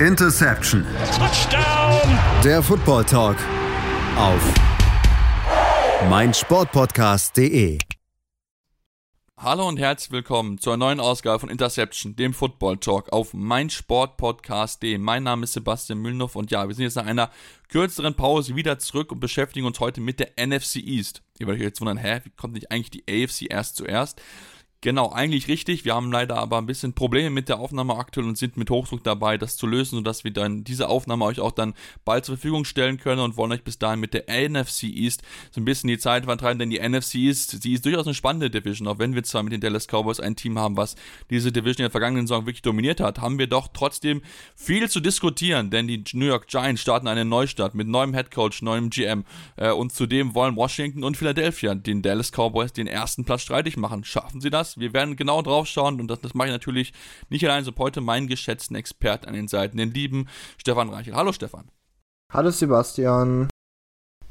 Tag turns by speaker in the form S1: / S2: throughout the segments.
S1: Interception. Touchdown. Der Football Talk auf meinsportpodcast.de.
S2: Hallo und herzlich willkommen zur neuen Ausgabe von Interception, dem Football Talk auf meinsportpodcast.de. Mein Name ist Sebastian Mühlenhoff und ja, wir sind jetzt nach einer kürzeren Pause wieder zurück und beschäftigen uns heute mit der NFC East. Ihr werdet euch jetzt wundern, hä, wie kommt nicht eigentlich die AFC erst zuerst? Genau, eigentlich richtig. Wir haben leider aber ein bisschen Probleme mit der Aufnahme aktuell und sind mit Hochdruck dabei, das zu lösen, sodass wir dann diese Aufnahme euch auch dann bald zur Verfügung stellen können und wollen euch bis dahin mit der NFC East so ein bisschen die Zeit vertreiben, denn die NFC East, sie ist durchaus eine spannende Division, auch wenn wir zwar mit den Dallas Cowboys ein Team haben, was diese Division in der vergangenen Saison wirklich dominiert hat, haben wir doch trotzdem viel zu diskutieren, denn die New York Giants starten einen Neustart mit neuem Headcoach, neuem GM äh, und zudem wollen Washington und Philadelphia den Dallas Cowboys den ersten Platz streitig machen. Schaffen sie das? Wir werden genau drauf schauen und das, das mache ich natürlich nicht allein, so heute meinen geschätzten Experten an den Seiten, den lieben Stefan Reichel. Hallo Stefan.
S3: Hallo Sebastian.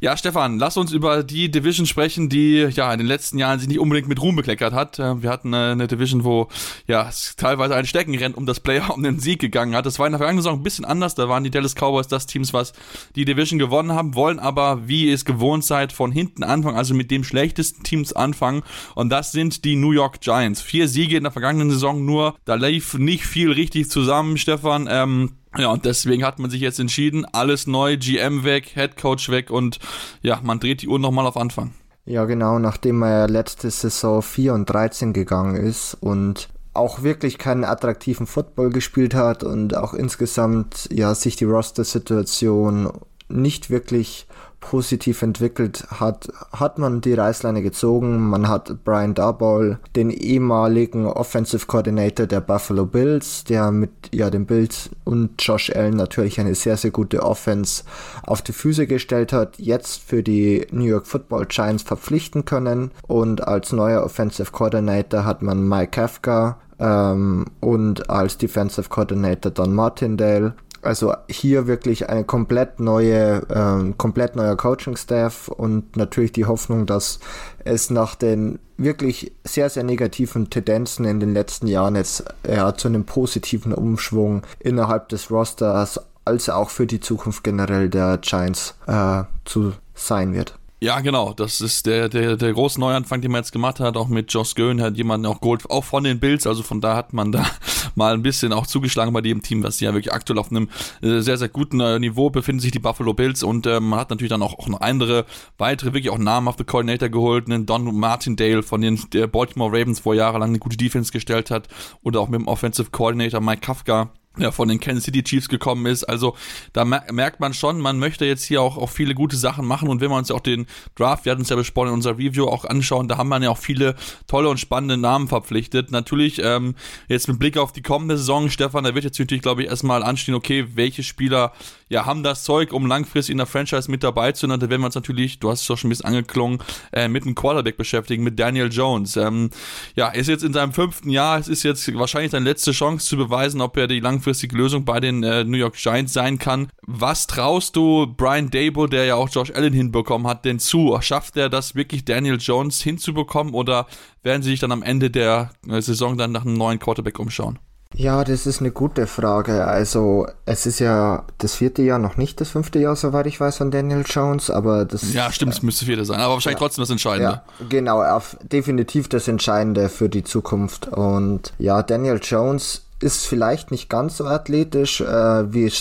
S2: Ja, Stefan, lass uns über die Division sprechen, die ja in den letzten Jahren sich nicht unbedingt mit Ruhm bekleckert hat. Äh, wir hatten eine Division, wo ja teilweise ein Steckenrennen um das Player um den Sieg gegangen hat. Das war in der vergangenen Saison ein bisschen anders. Da waren die Dallas Cowboys das Teams, was die Division gewonnen haben, wollen aber, wie ihr es gewohnt seid, von hinten anfangen, also mit dem schlechtesten Teams anfangen. Und das sind die New York Giants. Vier Siege in der vergangenen Saison nur. Da lief nicht viel richtig zusammen, Stefan. Ähm, ja, und deswegen hat man sich jetzt entschieden, alles neu, GM weg, Head Coach weg und ja, man dreht die Uhr nochmal auf Anfang.
S3: Ja, genau, nachdem er letzte Saison 4 und 13 gegangen ist und auch wirklich keinen attraktiven Football gespielt hat und auch insgesamt ja sich die Roster-Situation nicht wirklich positiv entwickelt hat, hat man die Reißleine gezogen. Man hat Brian Darboll, den ehemaligen Offensive Coordinator der Buffalo Bills, der mit ja den Bills und Josh Allen natürlich eine sehr sehr gute Offense auf die Füße gestellt hat, jetzt für die New York Football Giants verpflichten können und als neuer Offensive Coordinator hat man Mike Kafka ähm, und als Defensive Coordinator Don Martindale also hier wirklich eine komplett neue, ähm, komplett neuer Coaching-Staff und natürlich die Hoffnung, dass es nach den wirklich sehr, sehr negativen Tendenzen in den letzten Jahren jetzt ja, zu einem positiven Umschwung innerhalb des Rosters als auch für die Zukunft generell der Giants äh, zu sein wird.
S2: Ja, genau. Das ist der, der, der große Neuanfang, den man jetzt gemacht hat, auch mit Josh Göhn, hat jemanden auch geholt, auch von den Bills. Also von da hat man da mal ein bisschen auch zugeschlagen bei dem Team, was ja wirklich aktuell auf einem äh, sehr, sehr guten äh, Niveau befinden sich die Buffalo Bills. Und äh, man hat natürlich dann auch, auch noch andere, weitere, wirklich auch namhafte Coordinator geholt, einen Don Martindale von den der Baltimore Ravens, wo er jahrelang eine gute Defense gestellt hat. Oder auch mit dem Offensive Coordinator Mike Kafka ja, von den Kansas City Chiefs gekommen ist. Also da merkt man schon, man möchte jetzt hier auch, auch viele gute Sachen machen und wenn wir uns ja auch den Draft, wir hatten es ja besprochen in unserer Review auch anschauen, da haben wir ja auch viele tolle und spannende Namen verpflichtet. Natürlich ähm, jetzt mit Blick auf die kommende Saison, Stefan, da wird jetzt natürlich, glaube ich, erstmal anstehen, okay, welche Spieler ja haben das Zeug, um langfristig in der Franchise mit dabei zu sein. Da werden wir uns natürlich, du hast es doch schon ein bisschen angeklungen, äh, mit einem Quarterback beschäftigen, mit Daniel Jones. Ähm, ja, ist jetzt in seinem fünften Jahr, es ist jetzt wahrscheinlich seine letzte Chance zu beweisen, ob er die langfristige langfristige Lösung bei den äh, New York Giants sein kann. Was traust du Brian Dable, der ja auch Josh Allen hinbekommen hat, denn zu? Schafft er das wirklich Daniel Jones hinzubekommen oder werden sie sich dann am Ende der äh, Saison dann nach einem neuen Quarterback umschauen?
S3: Ja, das ist eine gute Frage. Also, es ist ja das vierte Jahr noch nicht das fünfte Jahr, soweit ich weiß, von Daniel Jones, aber das.
S2: Ja, stimmt, es müsste vierte sein, aber wahrscheinlich ja, trotzdem das Entscheidende. Ja,
S3: genau, auf, definitiv das Entscheidende für die Zukunft. Und ja, Daniel Jones ist vielleicht nicht ganz so athletisch, äh, wie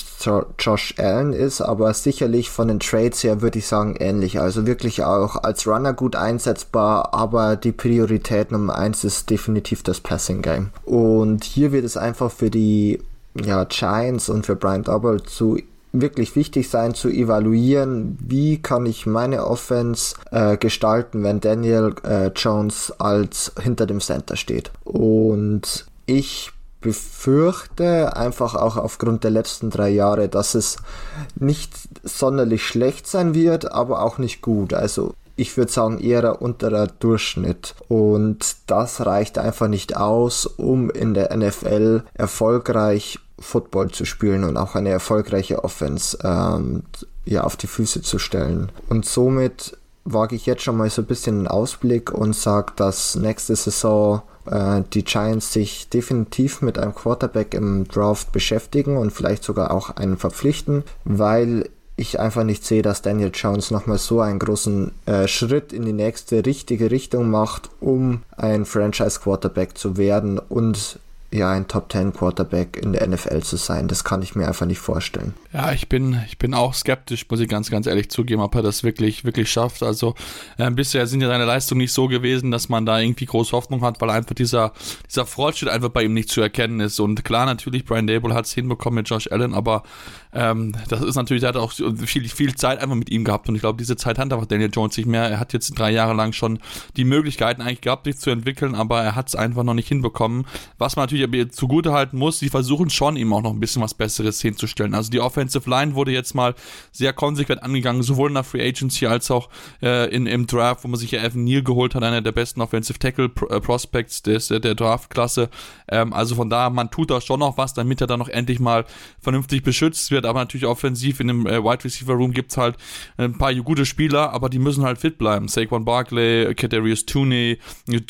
S3: Josh Allen ist, aber sicherlich von den Trades her würde ich sagen ähnlich. Also wirklich auch als Runner gut einsetzbar, aber die Priorität Nummer eins ist definitiv das Passing Game. Und hier wird es einfach für die ja, Giants und für Brian Double zu wirklich wichtig sein zu evaluieren, wie kann ich meine Offense äh, gestalten, wenn Daniel äh, Jones als hinter dem Center steht. Und ich befürchte einfach auch aufgrund der letzten drei Jahre, dass es nicht sonderlich schlecht sein wird, aber auch nicht gut. Also ich würde sagen eher unterer Durchschnitt. Und das reicht einfach nicht aus, um in der NFL erfolgreich Football zu spielen und auch eine erfolgreiche Offense ähm, ja, auf die Füße zu stellen. Und somit wage ich jetzt schon mal so ein bisschen einen Ausblick und sage, dass nächste Saison äh, die Giants sich definitiv mit einem Quarterback im Draft beschäftigen und vielleicht sogar auch einen verpflichten, weil ich einfach nicht sehe, dass Daniel Jones nochmal so einen großen äh, Schritt in die nächste richtige Richtung macht, um ein Franchise Quarterback zu werden und ja ein Top 10 Quarterback in der NFL zu sein. Das kann ich mir einfach nicht vorstellen.
S2: Ja, ich bin, ich bin auch skeptisch, muss ich ganz, ganz ehrlich zugeben, ob er das wirklich, wirklich schafft. Also äh, bisher sind ja seine Leistungen nicht so gewesen, dass man da irgendwie große Hoffnung hat, weil einfach dieser, dieser Fortschritt einfach bei ihm nicht zu erkennen ist. Und klar, natürlich, Brian Dable hat es hinbekommen mit Josh Allen, aber ähm, das ist natürlich, er hat auch viel, viel Zeit einfach mit ihm gehabt und ich glaube, diese Zeit hat einfach Daniel Jones nicht mehr. Er hat jetzt drei Jahre lang schon die Möglichkeiten eigentlich gehabt, sich zu entwickeln, aber er hat es einfach noch nicht hinbekommen. Was man natürlich aber zugute halten muss, sie versuchen schon ihm auch noch ein bisschen was Besseres hinzustellen. Also die Offensive Line wurde jetzt mal sehr konsequent angegangen, sowohl in der Free Agency als auch äh, in, im Draft, wo man sich ja Evan Neal geholt hat, einer der besten Offensive Tackle äh, Prospects des, der, Draftklasse. Ähm, also von daher, man tut da schon noch was, damit er dann noch endlich mal vernünftig beschützt wird wird, aber natürlich offensiv in dem äh, Wide Receiver Room gibt es halt ein paar gute Spieler, aber die müssen halt fit bleiben. Saquon Barkley, Kadarius Tooney,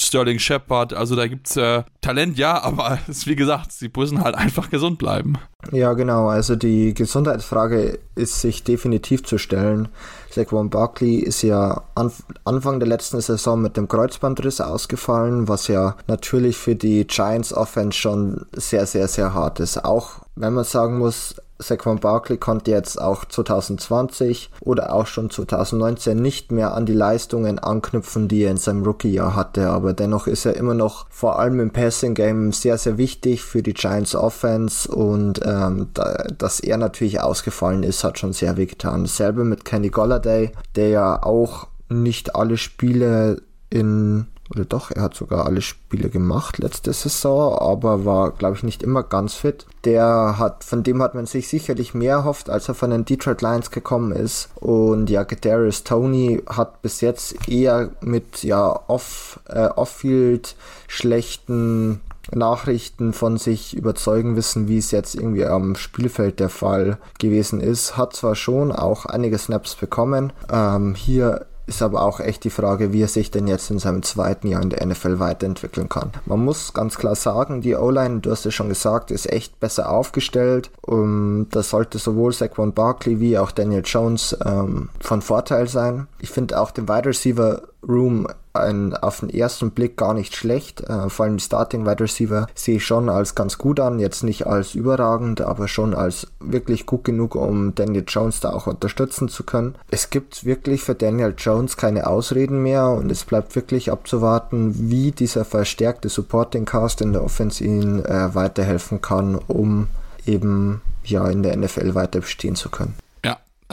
S2: Sterling Shepard, also da gibt es äh, Talent, ja, aber es, wie gesagt, sie müssen halt einfach gesund bleiben.
S3: Ja, genau, also die Gesundheitsfrage ist sich definitiv zu stellen. Saquon Barkley ist ja Anfang der letzten Saison mit dem Kreuzbandriss ausgefallen, was ja natürlich für die Giants Offense schon sehr, sehr, sehr hart ist. Auch wenn man sagen muss, Saquon Barkley konnte jetzt auch 2020 oder auch schon 2019 nicht mehr an die Leistungen anknüpfen, die er in seinem Rookie-Jahr hatte, aber dennoch ist er immer noch vor allem im Passing-Game sehr, sehr wichtig für die Giants Offense und ähm, da, dass er natürlich ausgefallen ist, hat schon sehr wehgetan. Dasselbe mit Kenny Golladay, der ja auch nicht alle Spiele in oder doch, er hat sogar alle Spiele gemacht letzte Saison, aber war, glaube ich, nicht immer ganz fit. Der hat, von dem hat man sich sicherlich mehr erhofft, als er von den Detroit Lions gekommen ist. Und ja, Darius Tony hat bis jetzt eher mit ja off, äh, off-field schlechten Nachrichten von sich überzeugen wissen, wie es jetzt irgendwie am Spielfeld der Fall gewesen ist. Hat zwar schon auch einige Snaps bekommen. Ähm, hier ist aber auch echt die Frage, wie er sich denn jetzt in seinem zweiten Jahr in der NFL weiterentwickeln kann. Man muss ganz klar sagen, die O-Line, du hast ja schon gesagt, ist echt besser aufgestellt. Um, das sollte sowohl Saquon Barkley wie auch Daniel Jones ähm, von Vorteil sein. Ich finde auch den Wide Receiver Room ein, auf den ersten Blick gar nicht schlecht. Äh, vor allem Starting Wide Receiver sehe ich schon als ganz gut an. Jetzt nicht als überragend, aber schon als wirklich gut genug, um Daniel Jones da auch unterstützen zu können. Es gibt wirklich für Daniel Jones keine Ausreden mehr und es bleibt wirklich abzuwarten, wie dieser verstärkte Supporting Cast in der Offense ihnen äh, weiterhelfen kann, um eben ja in der NFL weiter bestehen zu können.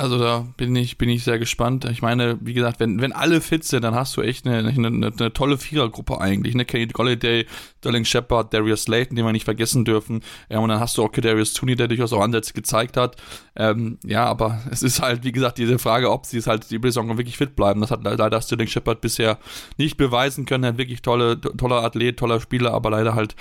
S2: Also da bin ich, bin ich sehr gespannt. Ich meine, wie gesagt, wenn, wenn alle fit sind, dann hast du echt eine, eine, eine tolle Vierergruppe eigentlich. Ne? Kenny Golladay, Sterling Shepard, Darius Slayton, den wir nicht vergessen dürfen. Ja, und dann hast du auch Kadarius Tooney, der durchaus auch Ansätze gezeigt hat. Ähm, ja, aber es ist halt, wie gesagt, diese Frage, ob sie es halt die Saison wirklich fit bleiben. Das hat leider Sterling Shepard bisher nicht beweisen können. Er hat wirklich tolle, toller Athlet, toller Spieler, aber leider halt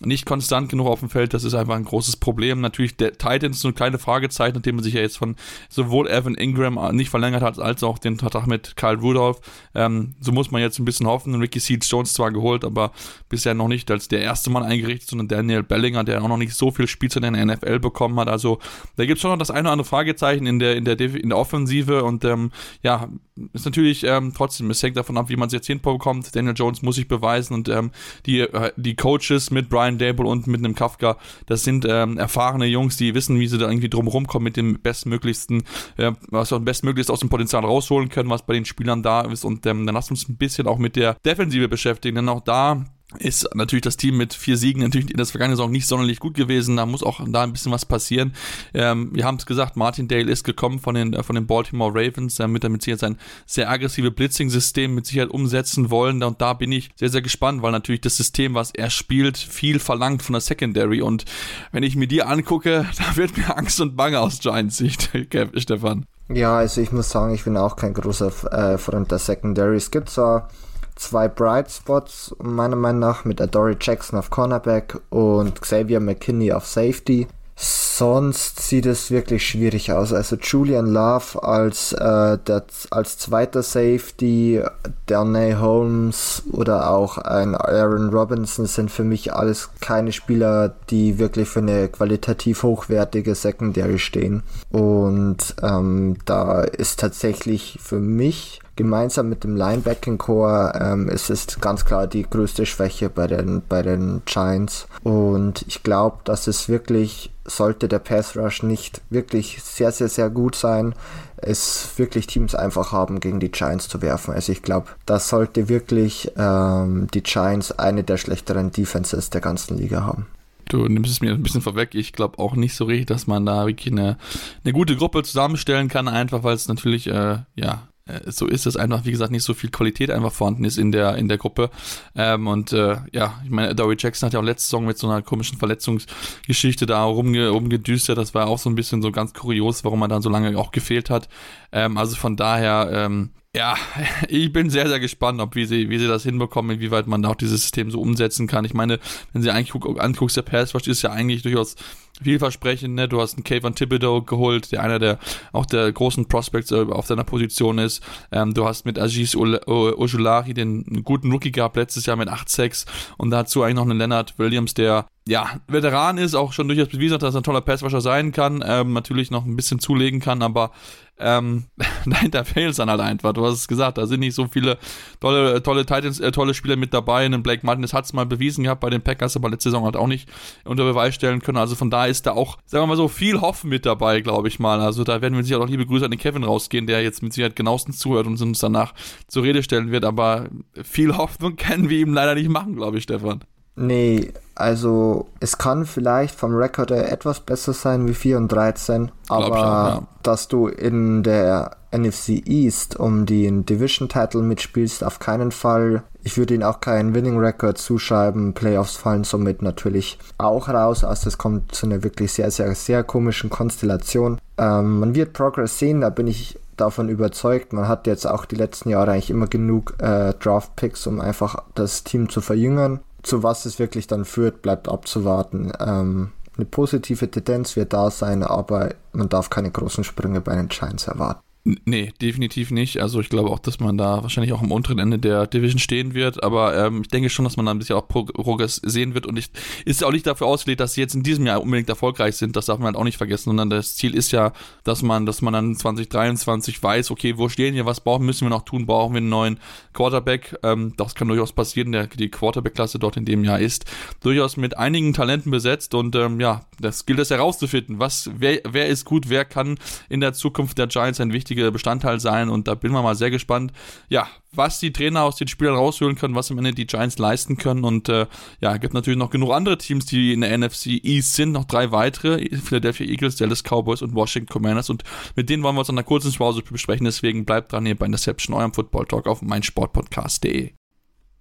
S2: nicht konstant genug auf dem Feld, das ist einfach ein großes Problem. Natürlich, der Titans ist eine kleine Fragezeichen, nachdem man sich ja jetzt von sowohl Evan Ingram nicht verlängert hat, als auch den Vertrag mit Kyle Rudolph. Ähm, so muss man jetzt ein bisschen hoffen. Ricky Seeds Jones zwar geholt, aber bisher noch nicht als der erste Mann eingerichtet, sondern Daniel Bellinger, der auch noch nicht so viel Spielzeit in der NFL bekommen hat. Also da gibt es schon noch das eine oder andere Fragezeichen in der, in der, in der Offensive und ähm, ja, ist natürlich ähm, trotzdem, es hängt davon ab, wie man es jetzt hinbekommt. Daniel Jones muss sich beweisen und ähm, die, äh, die Coaches mit Brian Dable und mit einem Kafka, das sind ähm, erfahrene Jungs, die wissen, wie sie da irgendwie drumherum kommen mit dem bestmöglichsten, äh, was auch bestmöglichst aus dem Potenzial rausholen können, was bei den Spielern da ist. Und ähm, dann lasst uns ein bisschen auch mit der Defensive beschäftigen, denn auch da ist natürlich das Team mit vier Siegen natürlich in der vergangenen Saison nicht sonderlich gut gewesen. Da muss auch da ein bisschen was passieren. Ähm, wir haben es gesagt, Martin Dale ist gekommen von den, von den Baltimore Ravens, damit er mit Sicherheit sein sehr aggressive Blitzing-System mit Sicherheit umsetzen wollen. Und da bin ich sehr, sehr gespannt, weil natürlich das System, was er spielt, viel verlangt von der Secondary. Und wenn ich mir die angucke, da wird mir Angst und Bange aus Giants Sicht, Stefan.
S3: Ja, also ich muss sagen, ich bin auch kein großer äh, Freund der Secondary. Es gibt zwar zwei Bright Spots, meiner Meinung nach, mit Adoree Jackson auf Cornerback und Xavier McKinney auf Safety. sonst sieht es wirklich schwierig aus. Also Julian Love als, äh, der, als zweiter Safety, Darnay Holmes oder auch ein Aaron Robinson sind für mich alles keine Spieler, die wirklich für eine qualitativ hochwertige Secondary stehen. Und ähm, da ist tatsächlich für mich gemeinsam mit dem Linebacking Core ähm, ist es ganz klar die größte Schwäche bei den, bei den Giants. Und ich glaube, dass es wirklich, sollte der Pass Rush nicht wirklich sehr, sehr, sehr gut sein, es wirklich Teams einfach haben, gegen die Giants zu werfen. Also ich glaube, das sollte wirklich ähm, die Giants eine der schlechteren Defenses der ganzen Liga haben.
S2: Du nimmst es mir ein bisschen vorweg. Ich glaube auch nicht so richtig, dass man da wirklich eine, eine gute Gruppe zusammenstellen kann, einfach weil es natürlich, äh, ja, so ist es einfach, wie gesagt, nicht so viel Qualität einfach vorhanden ist in der, in der Gruppe. Ähm, und äh, ja, ich meine, Dory Jackson hat ja auch letzte Saison mit so einer komischen Verletzungsgeschichte da rumge rumgedüstert. Das war auch so ein bisschen so ganz kurios, warum er dann so lange auch gefehlt hat. Ähm, also von daher, ähm, ja, ich bin sehr, sehr gespannt, ob wie sie, wie sie das hinbekommen, inwieweit man da auch dieses System so umsetzen kann. Ich meine, wenn sie eigentlich anguckst, der Pass Rush ist ja eigentlich durchaus vielversprechend. Ne? Du hast einen Kayvon Thibodeau geholt, der einer der auch der großen Prospects äh, auf deiner Position ist. Ähm, du hast mit Aziz Ojulari den guten Rookie gehabt letztes Jahr mit 8-6 und dazu eigentlich noch einen Leonard Williams, der ja, Veteran ist, auch schon durchaus bewiesen hat, dass er ein toller Passwasher sein kann, ähm, natürlich noch ein bisschen zulegen kann, aber ähm, dahinter fehlt es dann halt einfach. Du hast es gesagt, da sind nicht so viele tolle, tolle Titans, äh, tolle Spieler mit dabei. Ein Blake Martinez hat es mal bewiesen gehabt bei den Packers, aber letzte Saison halt auch nicht unter Beweis stellen können. Also von daher ist da auch, sagen wir mal so, viel Hoffen mit dabei, glaube ich mal. Also da werden wir sicher auch liebe Grüße an den Kevin rausgehen, der jetzt mit Sicherheit genauestens zuhört und uns danach zur Rede stellen wird. Aber viel Hoffnung können wir ihm leider nicht machen, glaube ich, Stefan.
S3: Nee, also es kann vielleicht vom Rekord etwas besser sein wie 4 und 13, aber auch, ja. dass du in der NFC East um den Division Title mitspielst, auf keinen Fall. Ich würde ihnen auch keinen Winning Record zuschreiben. Playoffs fallen somit natürlich auch raus. Also es kommt zu einer wirklich sehr, sehr, sehr komischen Konstellation. Ähm, man wird Progress sehen, da bin ich davon überzeugt. Man hat jetzt auch die letzten Jahre eigentlich immer genug äh, Draft Picks, um einfach das Team zu verjüngern zu was es wirklich dann führt, bleibt abzuwarten. Ähm, eine positive Tendenz wird da sein, aber man darf keine großen Sprünge bei den Giants erwarten.
S2: Nee, definitiv nicht. Also ich glaube auch, dass man da wahrscheinlich auch am unteren Ende der Division stehen wird, aber ähm, ich denke schon, dass man da ein bisschen auch Progress sehen wird. Und ich, ist auch nicht dafür ausgelegt, dass sie jetzt in diesem Jahr unbedingt erfolgreich sind, das darf man halt auch nicht vergessen, sondern das Ziel ist ja, dass man, dass man dann 2023 weiß, okay, wo stehen wir, was brauchen, müssen wir noch tun, brauchen wir einen neuen Quarterback, ähm, das kann durchaus passieren, der, die Quarterback-Klasse dort in dem Jahr ist durchaus mit einigen Talenten besetzt. Und ähm, ja, das gilt es herauszufinden, was, wer, wer ist gut, wer kann in der Zukunft der Giants ein wichtiger wichtiger Bestandteil sein und da bin wir mal sehr gespannt, ja, was die Trainer aus den Spielern rausholen können, was am Ende die Giants leisten können und äh, ja, gibt natürlich noch genug andere Teams, die in der NFC East sind, noch drei weitere, Philadelphia Eagles, Dallas Cowboys und Washington Commanders und mit denen wollen wir uns an einer kurzen Pause besprechen, deswegen bleibt dran hier bei Interception, eurem Football Talk auf meinsportpodcast.de.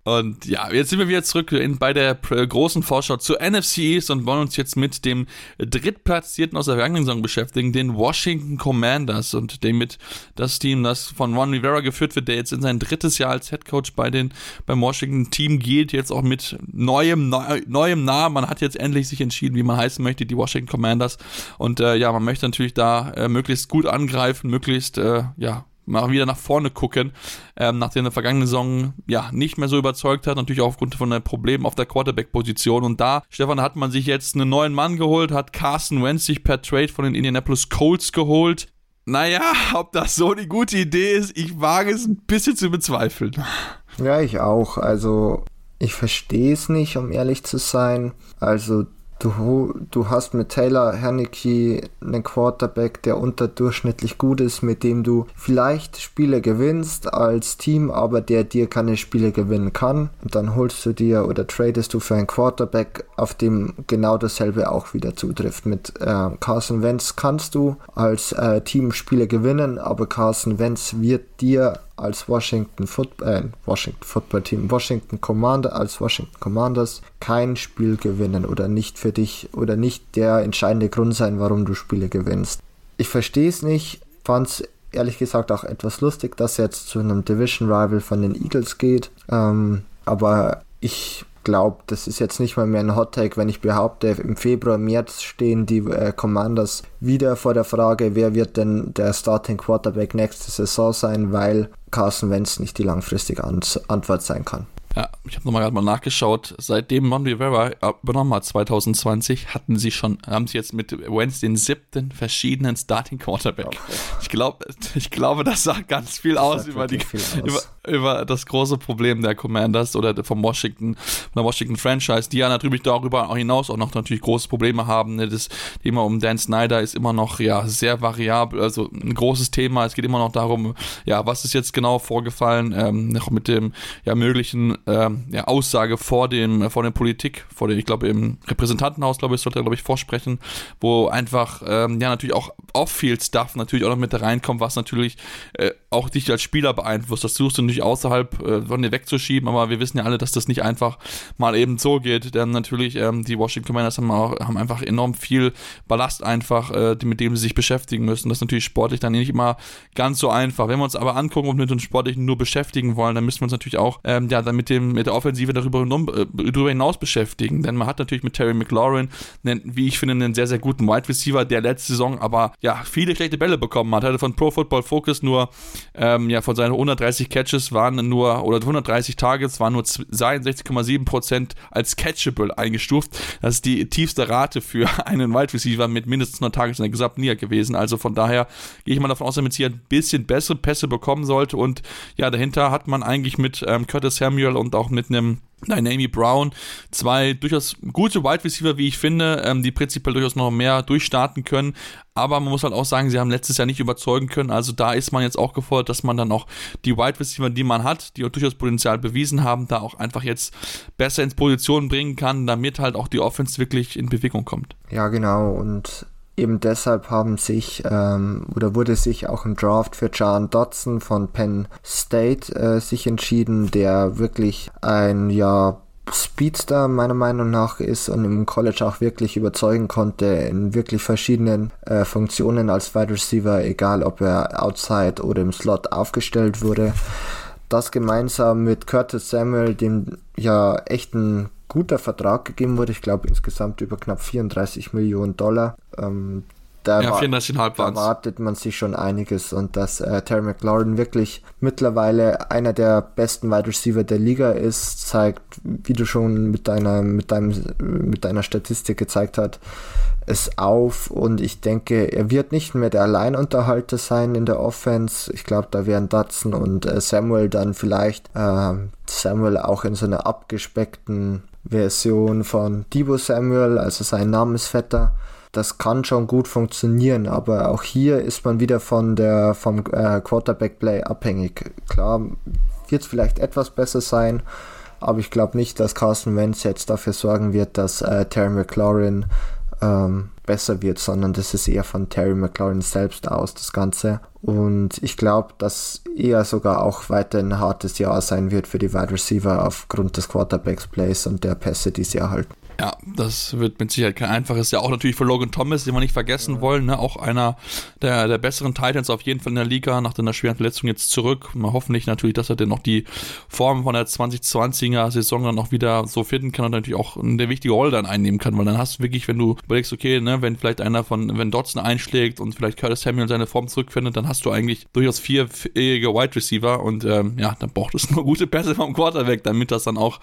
S2: Und ja, jetzt sind wir wieder zurück in, bei der großen Vorschau zur NFC East und wollen uns jetzt mit dem drittplatzierten aus der vergangenen Saison beschäftigen, den Washington Commanders und damit das Team, das von Ron Rivera geführt wird, der jetzt in sein drittes Jahr als Head Coach bei den, beim Washington Team geht, jetzt auch mit neuem, neu, neuem Namen. Man hat jetzt endlich sich entschieden, wie man heißen möchte, die Washington Commanders. Und äh, ja, man möchte natürlich da äh, möglichst gut angreifen, möglichst, äh, ja, mal wieder nach vorne gucken, ähm, nachdem der vergangene Saison ja nicht mehr so überzeugt hat, natürlich auch aufgrund von den Problemen auf der Quarterback-Position. Und da, Stefan, hat man sich jetzt einen neuen Mann geholt, hat Carson Wentz sich per Trade von den Indianapolis Colts geholt. Naja, ob das so eine gute Idee ist, ich wage es ein bisschen zu bezweifeln.
S3: Ja, ich auch. Also, ich verstehe es nicht, um ehrlich zu sein. Also, Du, du hast mit Taylor Henneke einen Quarterback, der unterdurchschnittlich gut ist, mit dem du vielleicht Spiele gewinnst als Team, aber der dir keine Spiele gewinnen kann. Und dann holst du dir oder tradest du für einen Quarterback, auf dem genau dasselbe auch wieder zutrifft. Mit äh, Carson Wentz kannst du als äh, Team Spiele gewinnen, aber Carson Wentz wird dir als Washington, Foot äh, Washington Football Team, Washington Commander, als Washington Commanders kein Spiel gewinnen oder nicht für dich oder nicht der entscheidende Grund sein, warum du Spiele gewinnst. Ich verstehe es nicht, fand es ehrlich gesagt auch etwas lustig, dass er jetzt zu einem Division Rival von den Eagles geht, ähm, aber ich glaube, das ist jetzt nicht mal mehr ein Hot Take, wenn ich behaupte, im Februar, März stehen die äh, Commanders wieder vor der Frage, wer wird denn der Starting Quarterback nächste Saison sein, weil Carson Wentz nicht die langfristige Antwort sein kann.
S2: Ja, ich habe nochmal gerade mal nachgeschaut. Seitdem Mon Rivera übernommen hat 2020, hatten sie schon, haben sie jetzt mit Wentz den siebten verschiedenen Starting Quarterback. Ich glaube, ich glaube, das sagt ganz viel aus über die aus. Über, über das große Problem der Commanders oder vom Washington, von der Washington Franchise, die ja natürlich darüber hinaus auch noch natürlich große Probleme haben. Ne? Das Thema um Dan Snyder ist immer noch ja sehr variabel, also ein großes Thema. Es geht immer noch darum, ja, was ist jetzt genau vorgefallen, ähm, noch mit dem ja möglichen äh, ja, Aussage vor dem, vor der Politik, vor dem, ich glaube, im Repräsentantenhaus, glaube ich, sollte er, glaube ich, vorsprechen, wo einfach, ähm, ja, natürlich auch Off-Field-Stuff natürlich auch noch mit reinkommt, was natürlich äh, auch dich als Spieler beeinflusst. Das suchst du nicht außerhalb äh, von dir wegzuschieben, aber wir wissen ja alle, dass das nicht einfach mal eben so geht, denn natürlich, ähm, die Washington Commanders haben, auch, haben einfach enorm viel Ballast einfach, äh, mit dem sie sich beschäftigen müssen. Das ist natürlich sportlich dann nicht immer ganz so einfach. Wenn wir uns aber angucken und mit uns sportlich nur beschäftigen wollen, dann müssen wir uns natürlich auch, ähm, ja, dann mit dem, mit der Offensive darüber, äh, darüber hinaus beschäftigen, denn man hat natürlich mit Terry McLaurin, einen, wie ich finde, einen sehr, sehr guten Wide Receiver, der letzte Saison aber ja, viele schlechte Bälle bekommen hat. Hatte von Pro Football Focus nur, ähm, ja, von seinen 130 Catches waren nur, oder 130 Targets waren nur 62,7% als catchable eingestuft. Das ist die tiefste Rate für einen Wide Receiver mit mindestens 100 Targets in der gesamten Liga gewesen. Also von daher gehe ich mal davon aus, dass er ein bisschen bessere Pässe bekommen sollte und ja, dahinter hat man eigentlich mit ähm, Curtis Samuel und auch mit einem Dynamy Brown, zwei durchaus gute Wide Receiver, wie ich finde, ähm, die prinzipiell durchaus noch mehr durchstarten können. Aber man muss halt auch sagen, sie haben letztes Jahr nicht überzeugen können. Also da ist man jetzt auch gefordert, dass man dann auch die Wide Receiver, die man hat, die auch durchaus Potenzial bewiesen haben, da auch einfach jetzt besser ins Position bringen kann, damit halt auch die Offense wirklich in Bewegung kommt.
S3: Ja, genau. Und eben deshalb haben sich ähm, oder wurde sich auch ein Draft für John Dodson von Penn State äh, sich entschieden, der wirklich ein ja Speedster meiner Meinung nach ist und im College auch wirklich überzeugen konnte in wirklich verschiedenen äh, Funktionen als Wide Receiver, egal ob er outside oder im Slot aufgestellt wurde. Das gemeinsam mit Curtis Samuel, dem ja echten guter Vertrag gegeben wurde. Ich glaube insgesamt über knapp 34 Millionen Dollar. Ähm, da ja, 34,5 Da erwartet man sich schon einiges und dass äh, Terry McLaurin wirklich mittlerweile einer der besten Wide Receiver der Liga ist, zeigt, wie du schon mit deiner, mit deinem, mit deiner Statistik gezeigt hast, es auf und ich denke, er wird nicht mehr der Alleinunterhalter sein in der Offense. Ich glaube, da werden Dutson und äh, Samuel dann vielleicht äh, Samuel auch in so einer abgespeckten Version von Debo Samuel, also sein Namensvetter. Das kann schon gut funktionieren, aber auch hier ist man wieder von der vom äh, Quarterback Play abhängig. Klar, wird es vielleicht etwas besser sein, aber ich glaube nicht, dass Carson Wentz jetzt dafür sorgen wird, dass äh, Terry McLaurin ähm, besser wird, sondern das ist eher von Terry McLaurin selbst aus, das Ganze. Und ich glaube, dass eher sogar auch weiter ein hartes Jahr sein wird für die Wide Receiver aufgrund des Quarterbacks Plays und der Pässe, die sie erhalten.
S2: Ja, das wird mit Sicherheit kein einfaches Jahr. Auch natürlich für Logan Thomas, den wir nicht vergessen ja. wollen. Ne? Auch einer der, der besseren Titans auf jeden Fall in der Liga, nach der schweren Verletzung jetzt zurück. Mal hoffentlich natürlich, dass er dann noch die Form von der 2020er Saison dann auch wieder so finden kann und natürlich auch eine wichtige Rolle dann einnehmen kann. Weil dann hast du wirklich, wenn du überlegst, okay, ne, wenn vielleicht einer von, wenn Dodson einschlägt und vielleicht Curtis Samuel seine Form zurückfindet, dann hast du eigentlich durchaus vierjährige Wide Receiver und ähm, ja, dann braucht es nur gute Pässe vom Quarterback, damit das dann auch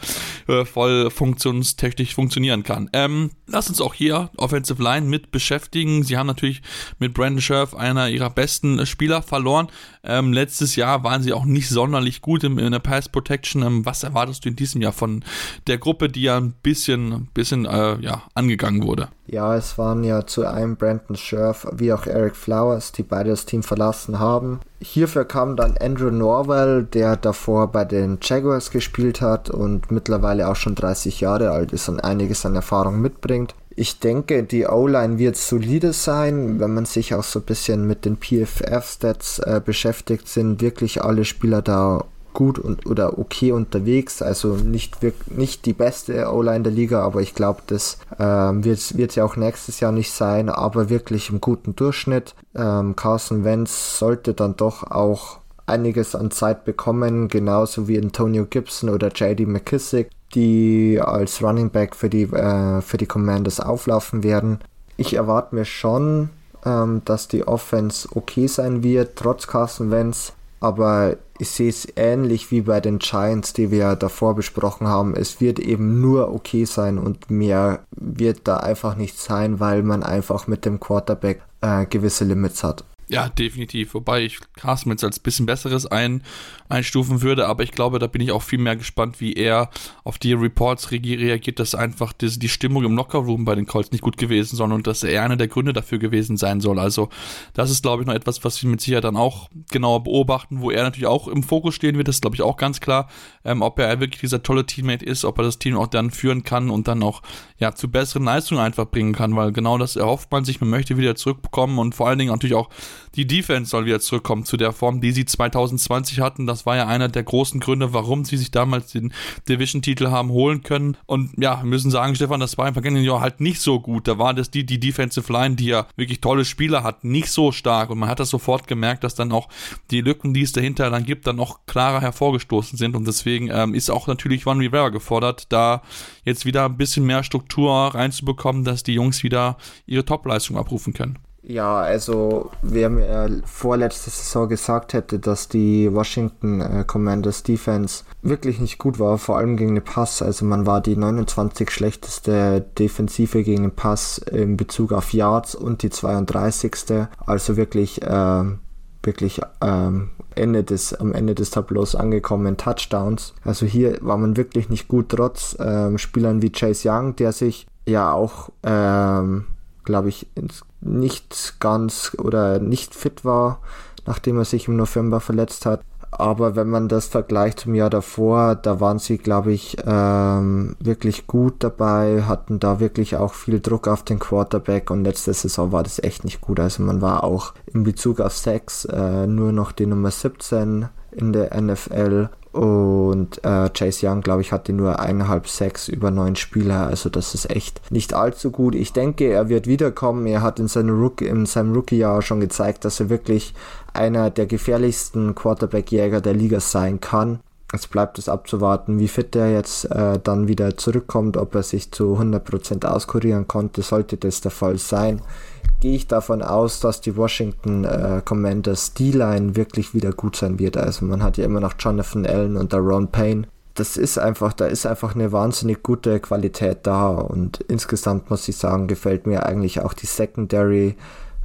S2: äh, voll funktionstechnisch funktionieren kann. Ähm, lass uns auch hier Offensive Line mit beschäftigen. Sie haben natürlich mit Brandon Scherf einer ihrer besten Spieler verloren. Ähm, letztes Jahr waren sie auch nicht sonderlich gut in, in der Pass Protection. Ähm, was erwartest du in diesem Jahr von der Gruppe, die ja ein bisschen, bisschen äh, ja, angegangen wurde?
S3: Ja, es waren ja zu einem Brandon Scherf wie auch Eric Flowers, die beide das Team verlassen haben. Hierfür kam dann Andrew Norwell, der davor bei den Jaguars gespielt hat und mittlerweile auch schon 30 Jahre alt ist und einiges an Erfahrung mitbringt. Ich denke, die O-Line wird solide sein, wenn man sich auch so ein bisschen mit den PFF-Stats äh, beschäftigt, sind wirklich alle Spieler da gut und oder okay unterwegs. Also nicht nicht die beste O-Line der Liga, aber ich glaube, das ähm, wird wird ja auch nächstes Jahr nicht sein, aber wirklich im guten Durchschnitt. Ähm, Carson Wentz sollte dann doch auch einiges an Zeit bekommen, genauso wie Antonio Gibson oder JD McKissick. die als Running Back für die, äh, für die Commanders auflaufen werden. Ich erwarte mir schon, ähm, dass die Offense okay sein wird, trotz Carson Wentz. Aber ich sehe es ähnlich wie bei den Giants, die wir davor besprochen haben. Es wird eben nur okay sein und mehr wird da einfach nicht sein, weil man einfach mit dem Quarterback äh, gewisse Limits hat.
S2: Ja, definitiv. Wobei ich Carsten jetzt als bisschen besseres ein, einstufen würde, aber ich glaube, da bin ich auch viel mehr gespannt, wie er auf die Reports reagiert, dass einfach die, die Stimmung im Lockerroom bei den Colts nicht gut gewesen soll und dass er einer der Gründe dafür gewesen sein soll. Also, das ist, glaube ich, noch etwas, was wir mit Sicherheit dann auch genauer beobachten, wo er natürlich auch im Fokus stehen wird. Das ist, glaube ich, auch ganz klar, ähm, ob er wirklich dieser tolle Teammate ist, ob er das Team auch dann führen kann und dann auch ja, zu besseren Leistungen einfach bringen kann, weil genau das erhofft man sich, man möchte wieder zurückbekommen und vor allen Dingen natürlich auch die Defense soll wieder zurückkommen zu der Form, die sie 2020 hatten. Das war ja einer der großen Gründe, warum sie sich damals den Division-Titel haben holen können. Und ja, müssen sagen, Stefan, das war im vergangenen Jahr halt nicht so gut. Da war das die, die Defensive Line, die ja wirklich tolle Spieler hat, nicht so stark. Und man hat das sofort gemerkt, dass dann auch die Lücken, die es dahinter dann gibt, dann auch klarer hervorgestoßen sind. Und deswegen ähm, ist auch natürlich Von Rivera gefordert, da jetzt wieder ein bisschen mehr Struktur reinzubekommen, dass die Jungs wieder ihre Topleistung abrufen können.
S3: Ja, also wer mir vorletzte Saison gesagt hätte, dass die Washington äh, Commanders Defense wirklich nicht gut war, vor allem gegen den Pass. Also man war die 29 schlechteste Defensive gegen den Pass in Bezug auf Yards und die 32. Also wirklich, äh, wirklich ähm, Ende des, am Ende des Tableaus angekommen Touchdowns. Also hier war man wirklich nicht gut, trotz ähm, Spielern wie Chase Young, der sich ja auch ähm, glaube ich, nicht ganz oder nicht fit war, nachdem er sich im November verletzt hat. Aber wenn man das vergleicht zum Jahr davor, da waren sie, glaube ich, ähm, wirklich gut dabei, hatten da wirklich auch viel Druck auf den Quarterback und letzte Saison war das echt nicht gut. Also man war auch in Bezug auf Sex äh, nur noch die Nummer 17 in der NFL und äh, Chase Young, glaube ich, hatte nur eineinhalb Sacks über neun Spieler. Also das ist echt nicht allzu gut. Ich denke, er wird wiederkommen. Er hat in, Rookie, in seinem Rookie-Jahr schon gezeigt, dass er wirklich einer der gefährlichsten Quarterback-Jäger der Liga sein kann. Es bleibt es abzuwarten, wie fit er jetzt äh, dann wieder zurückkommt, ob er sich zu 100% auskurieren konnte, sollte das der Fall sein gehe ich davon aus, dass die Washington äh, Commanders D-Line wirklich wieder gut sein wird. Also man hat ja immer noch Jonathan Allen und Ron Payne. Das ist einfach, da ist einfach eine wahnsinnig gute Qualität da und insgesamt muss ich sagen, gefällt mir eigentlich auch die Secondary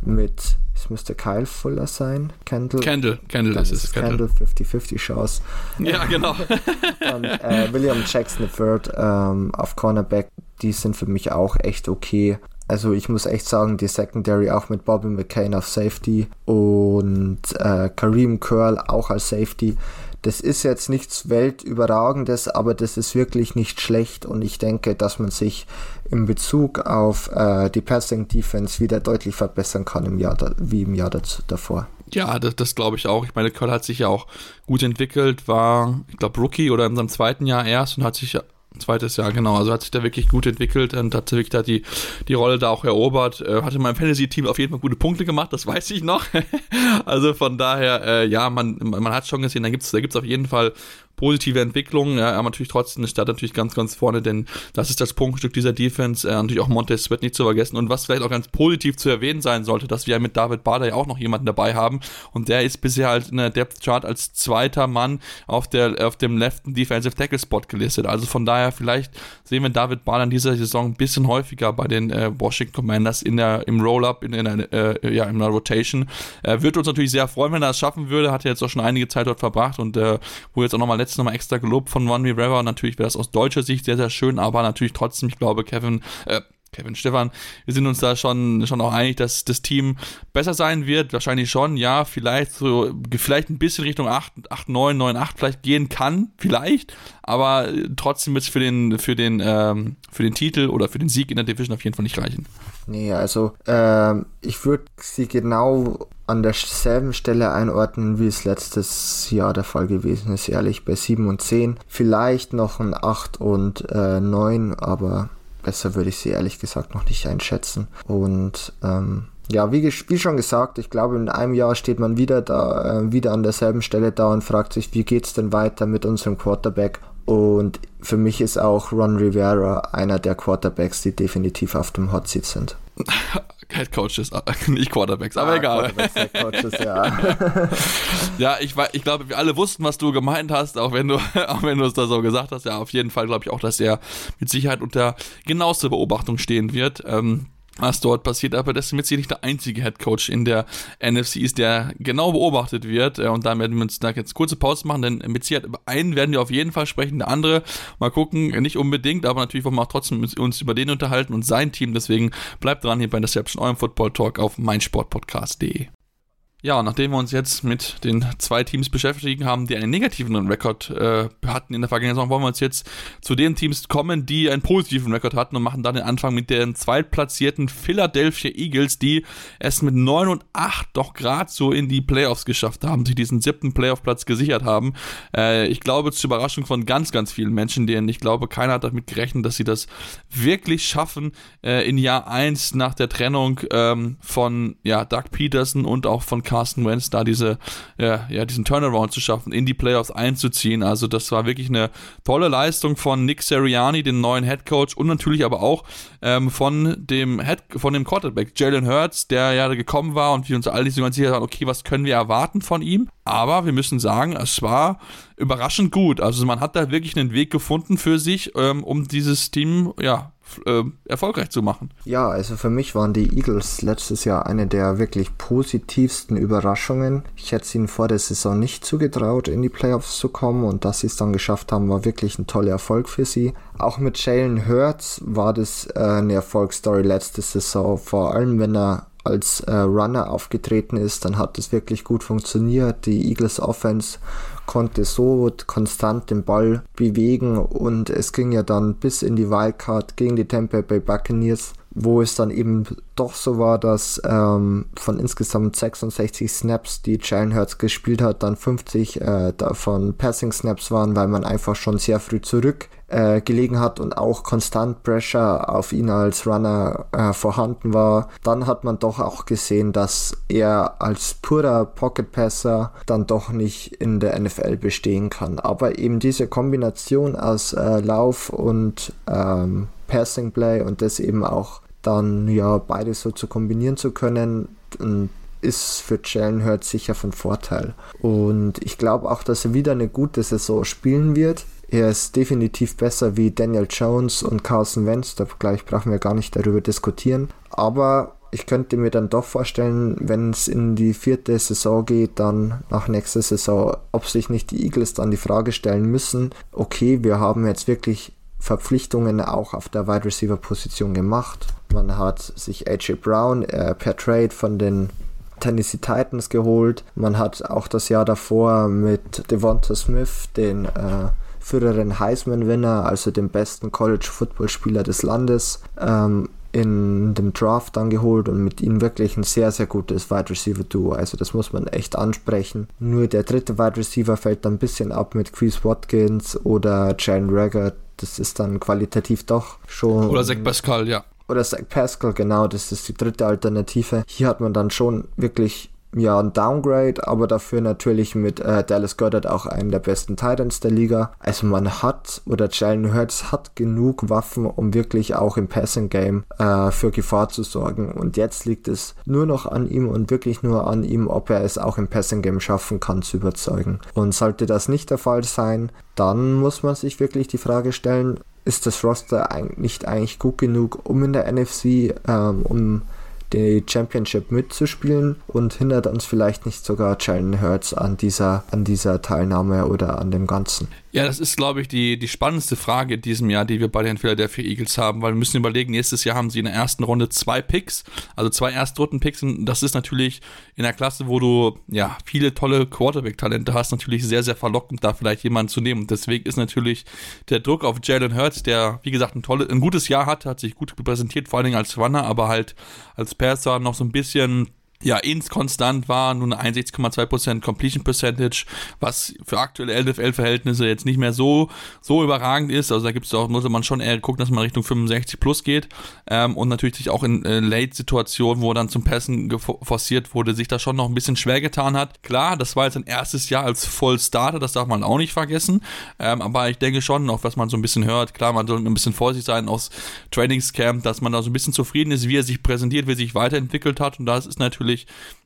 S3: mit, es müsste Kyle Fuller sein,
S2: Kendall. Kendall, Kendall ist es.
S3: Kendall, 50-50 Chance.
S2: Ja, genau.
S3: und äh, William Jackson III ähm, auf Cornerback, die sind für mich auch echt okay also ich muss echt sagen, die Secondary auch mit Bobby McCain auf Safety und äh, Kareem Curl auch als Safety. Das ist jetzt nichts Weltüberragendes, aber das ist wirklich nicht schlecht und ich denke, dass man sich in Bezug auf äh, die Passing Defense wieder deutlich verbessern kann im Jahr wie im Jahr dazu, davor.
S2: Ja, das, das glaube ich auch. Ich meine, Curl hat sich ja auch gut entwickelt, war, ich glaube, Rookie oder in seinem zweiten Jahr erst und hat sich Zweites Jahr, genau. Also hat sich da wirklich gut entwickelt und hat wirklich da die, die Rolle da auch erobert. Äh, hatte mein Fantasy-Team auf jeden Fall gute Punkte gemacht, das weiß ich noch. also von daher, äh, ja, man, man hat schon gesehen, da gibt's da gibt's auf jeden Fall positive Entwicklung, ja, aber natürlich trotzdem ist Stadt natürlich ganz, ganz vorne, denn das ist das Prunkstück dieser Defense, äh, natürlich auch Montez wird nicht zu vergessen. Und was vielleicht auch ganz positiv zu erwähnen sein sollte, dass wir ja mit David Bader ja auch noch jemanden dabei haben. Und der ist bisher halt in der Depth Chart als zweiter Mann auf der, auf dem letzten Defensive Tackle Spot gelistet, also von daher vielleicht sehen wir David Bader in dieser Saison ein bisschen häufiger bei den äh, Washington Commanders in der, im Roll-Up, in, in, einer, äh, ja, in einer Rotation, äh, würde uns natürlich sehr freuen, wenn er das schaffen würde, hat er jetzt auch schon einige Zeit dort verbracht und äh, wo jetzt auch nochmal letztes nochmal extra gelobt von One Rivera. Natürlich wäre das aus deutscher Sicht sehr, sehr schön, aber natürlich trotzdem, ich glaube, Kevin, äh, Kevin Stefan, wir sind uns da schon, schon auch einig, dass das Team besser sein wird. Wahrscheinlich schon, ja, vielleicht so, vielleicht ein bisschen Richtung 8, 8 9, 9, 8 vielleicht gehen kann, vielleicht, aber trotzdem wird es für den, für den, ähm, für den Titel oder für den Sieg in der Division auf jeden Fall nicht reichen.
S3: Nee, also ähm, ich würde sie genau an derselben Stelle einordnen, wie es letztes Jahr der Fall gewesen ist, ehrlich, bei 7 und 10. Vielleicht noch ein 8 und äh, 9, aber besser würde ich sie ehrlich gesagt noch nicht einschätzen. Und ähm, ja, wie, wie, schon gesagt, ich glaube, in einem Jahr steht man wieder da, äh, wieder an derselben Stelle da und fragt sich, wie geht's denn weiter mit unserem Quarterback? Und für mich ist auch Ron Rivera einer der Quarterbacks, die definitiv auf dem Hot Seat sind.
S2: Head Coaches, nicht Quarterbacks, aber ah, egal. Head Coaches, ja. ja, ich, ich glaube, wir alle wussten, was du gemeint hast, auch wenn du, auch wenn du es da so gesagt hast. Ja, auf jeden Fall glaube ich auch, dass er mit Sicherheit unter genauester Beobachtung stehen wird. Ähm, was dort passiert, aber das ist mit nicht der einzige Head Coach in der NFC ist, der genau beobachtet wird. Äh, und da werden wir uns da jetzt kurze Pause machen, denn mit Sicherheit über einen werden wir auf jeden Fall sprechen, der andere mal gucken, nicht unbedingt, aber natürlich wollen wir auch trotzdem uns über den unterhalten und sein Team. Deswegen bleibt dran hier bei der Deception, eurem Football Talk auf meinsportpodcast.de. Ja, nachdem wir uns jetzt mit den zwei Teams beschäftigen haben, die einen negativen Rekord äh, hatten in der vergangenen Saison, wollen wir uns jetzt zu den Teams kommen, die einen positiven Rekord hatten und machen dann den Anfang mit den zweitplatzierten Philadelphia Eagles, die es mit 9 und 8 doch gerade so in die Playoffs geschafft haben, sich diesen siebten Playoff-Platz gesichert haben. Äh, ich glaube, zur Überraschung von ganz, ganz vielen Menschen, denen ich glaube, keiner hat damit gerechnet, dass sie das wirklich schaffen, äh, in Jahr 1 nach der Trennung ähm, von ja, Doug Peterson und auch von Carsten Wentz da diese, ja, ja, diesen Turnaround zu schaffen, in die Playoffs einzuziehen. Also das war wirklich eine tolle Leistung von Nick Seriani, den neuen Head Coach und natürlich aber auch ähm, von dem Head, von dem Quarterback Jalen Hurts, der ja gekommen war und wir uns alle nicht so ganz sicher waren, okay, was können wir erwarten von ihm? Aber wir müssen sagen, es war überraschend gut. Also man hat da wirklich einen Weg gefunden für sich, ähm, um dieses Team ja äh, erfolgreich zu machen.
S3: Ja, also für mich waren die Eagles letztes Jahr eine der wirklich positivsten Überraschungen. Ich hätte es ihnen vor der Saison nicht zugetraut, in die Playoffs zu kommen und dass sie es dann geschafft haben, war wirklich ein toller Erfolg für sie. Auch mit Jalen Hurts war das äh, eine Erfolgsstory letzte Saison, vor allem wenn er als äh, Runner aufgetreten ist, dann hat es wirklich gut funktioniert. Die Eagles Offense konnte so konstant den Ball bewegen und es ging ja dann bis in die Wildcard gegen die Tampa Bay Buccaneers, wo es dann eben doch so war, dass ähm, von insgesamt 66 Snaps, die Jalen Hurts gespielt hat, dann 50 äh, davon Passing Snaps waren, weil man einfach schon sehr früh zurück äh, hat und auch konstant Pressure auf ihn als Runner äh, vorhanden war. Dann hat man doch auch gesehen, dass er als purer Pocket Passer dann doch nicht in der NFL bestehen kann. Aber eben diese Kombination aus äh, Lauf und ähm, Passing Play und das eben auch dann ja beides so zu kombinieren zu können, ist für Jalen Hurts sicher von Vorteil. Und ich glaube auch, dass er wieder eine gute Saison spielen wird. Er ist definitiv besser wie Daniel Jones und Carson Wentz, da gleich brauchen wir gar nicht darüber diskutieren. Aber ich könnte mir dann doch vorstellen, wenn es in die vierte Saison geht, dann nach nächster Saison, ob sich nicht die Eagles dann die Frage stellen müssen, okay, wir haben jetzt wirklich Verpflichtungen auch auf der Wide Receiver Position gemacht. Man hat sich AJ Brown äh, per Trade von den Tennessee Titans geholt. Man hat auch das Jahr davor mit Devonta Smith den äh, früheren Heisman-Winner, also dem besten College-Football-Spieler des Landes, ähm, in dem Draft dann geholt und mit ihm wirklich ein sehr, sehr gutes Wide Receiver Duo. Also das muss man echt ansprechen. Nur der dritte Wide Receiver fällt dann ein bisschen ab mit Chris Watkins oder Jalen Rager. Das ist dann qualitativ doch schon.
S2: Oder Zach Pascal, ja.
S3: Oder Zach Pascal, genau, das ist die dritte Alternative. Hier hat man dann schon wirklich ja, ein Downgrade, aber dafür natürlich mit äh, Dallas Goddard auch einen der besten Titans der Liga. Also man hat, oder Jalen Hurts hat genug Waffen, um wirklich auch im Passing Game äh, für Gefahr zu sorgen. Und jetzt liegt es nur noch an ihm und wirklich nur an ihm, ob er es auch im Passing Game schaffen kann zu überzeugen. Und sollte das nicht der Fall sein, dann muss man sich wirklich die Frage stellen, ist das Roster nicht eigentlich gut genug, um in der NFC, ähm, um die Championship mitzuspielen und hindert uns vielleicht nicht sogar Jalen Hurts an dieser, an dieser Teilnahme oder an dem Ganzen.
S2: Ja, das ist, glaube ich, die, die spannendste Frage in diesem Jahr, die wir bei den Philadelphia Eagles haben, weil wir müssen überlegen, nächstes Jahr haben sie in der ersten Runde zwei Picks, also zwei Erstrunden-Picks und das ist natürlich in der Klasse, wo du ja viele tolle Quarterback-Talente hast, natürlich sehr, sehr verlockend, da vielleicht jemanden zu nehmen. Und deswegen ist natürlich der Druck auf Jalen Hurts, der, wie gesagt, ein, tolle, ein gutes Jahr hat, hat sich gut präsentiert, vor allen Dingen als Runner, aber halt als Passer noch so ein bisschen ja, inkonstant war, nur eine 61,2% Completion Percentage, was für aktuelle LFL-Verhältnisse jetzt nicht mehr so, so überragend ist. Also da gibt es auch, muss man schon eher gucken, dass man Richtung 65 plus geht. Ähm, und natürlich sich auch in äh, Late-Situationen, wo dann zum Passen forciert wurde, sich da schon noch ein bisschen schwer getan hat. Klar, das war jetzt ein erstes Jahr als Full Starter, das darf man auch nicht vergessen. Ähm, aber ich denke schon, auch was man so ein bisschen hört, klar, man soll ein bisschen vorsichtig sein aus Trainingscamp, dass man da so ein bisschen zufrieden ist, wie er sich präsentiert, wie er sich weiterentwickelt hat. Und das ist natürlich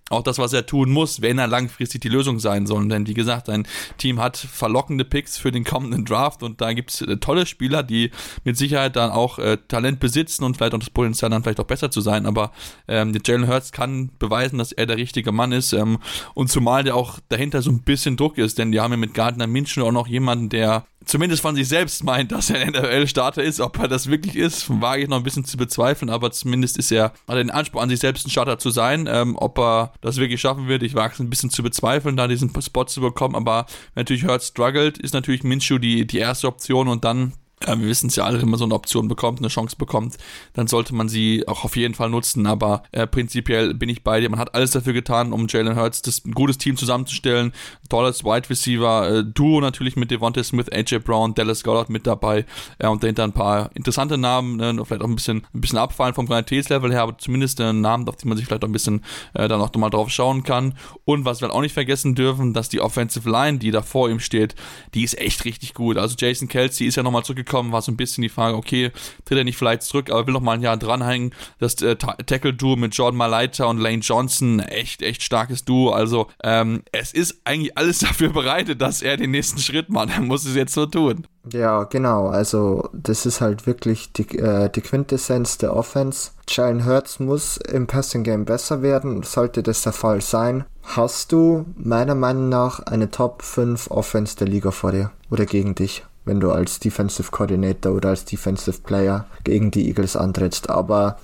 S2: auch das, was er tun muss, wenn er langfristig die Lösung sein soll. Denn wie gesagt, sein Team hat verlockende Picks für den kommenden Draft und da gibt es äh, tolle Spieler, die mit Sicherheit dann auch äh, Talent besitzen und vielleicht auch das Potenzial dann vielleicht auch besser zu sein. Aber ähm, Jalen Hurts kann beweisen, dass er der richtige Mann ist ähm, und zumal der auch dahinter so ein bisschen Druck ist, denn die haben ja mit Gardner Minshew auch noch jemanden, der zumindest von sich selbst meint, dass er ein NFL-Starter ist. Ob er das wirklich ist, wage ich noch ein bisschen zu bezweifeln, aber zumindest ist er, hat er den Anspruch an sich selbst ein Starter zu sein. Ähm, ob er das wirklich schaffen wird, ich wage es ein bisschen zu bezweifeln, da diesen Spot zu bekommen, aber natürlich Hurt struggelt, ist natürlich Minshew die, die erste Option und dann wir wissen es ja alle, wenn man so eine Option bekommt, eine Chance bekommt, dann sollte man sie auch auf jeden Fall nutzen. Aber äh, prinzipiell bin ich bei dir. Man hat alles dafür getan, um Jalen Hurts das, ein gutes Team zusammenzustellen. Tolles Wide Receiver, äh, Duo natürlich mit Devontae Smith, AJ Brown, Dallas Goddard mit dabei äh, und dahinter ein paar interessante Namen, ne, vielleicht auch ein bisschen, ein bisschen abfallen vom Qualitätslevel her, aber zumindest äh, Namen, auf die man sich vielleicht auch ein bisschen äh, dann auch nochmal drauf schauen kann. Und was wir halt auch nicht vergessen dürfen, dass die Offensive Line, die da vor ihm steht, die ist echt richtig gut. Also Jason Kelsey ist ja nochmal zurückgekommen gekommen, war so ein bisschen die Frage, okay, tritt er nicht vielleicht zurück, aber will noch mal ein Jahr dranhängen. Das äh, Tackle-Duo mit Jordan Malaita und Lane Johnson, echt, echt starkes Duo. Also ähm, es ist eigentlich alles dafür bereitet, dass er den nächsten Schritt macht. Er muss es jetzt so tun.
S3: Ja, genau. Also das ist halt wirklich die, äh, die Quintessenz der Offense. Jalen Hurts muss im Passing Game besser werden. Sollte das der Fall sein, hast du meiner Meinung nach eine Top 5 Offense der Liga vor dir oder gegen dich wenn du als Defensive Coordinator oder als Defensive Player gegen die Eagles antrittst. Aber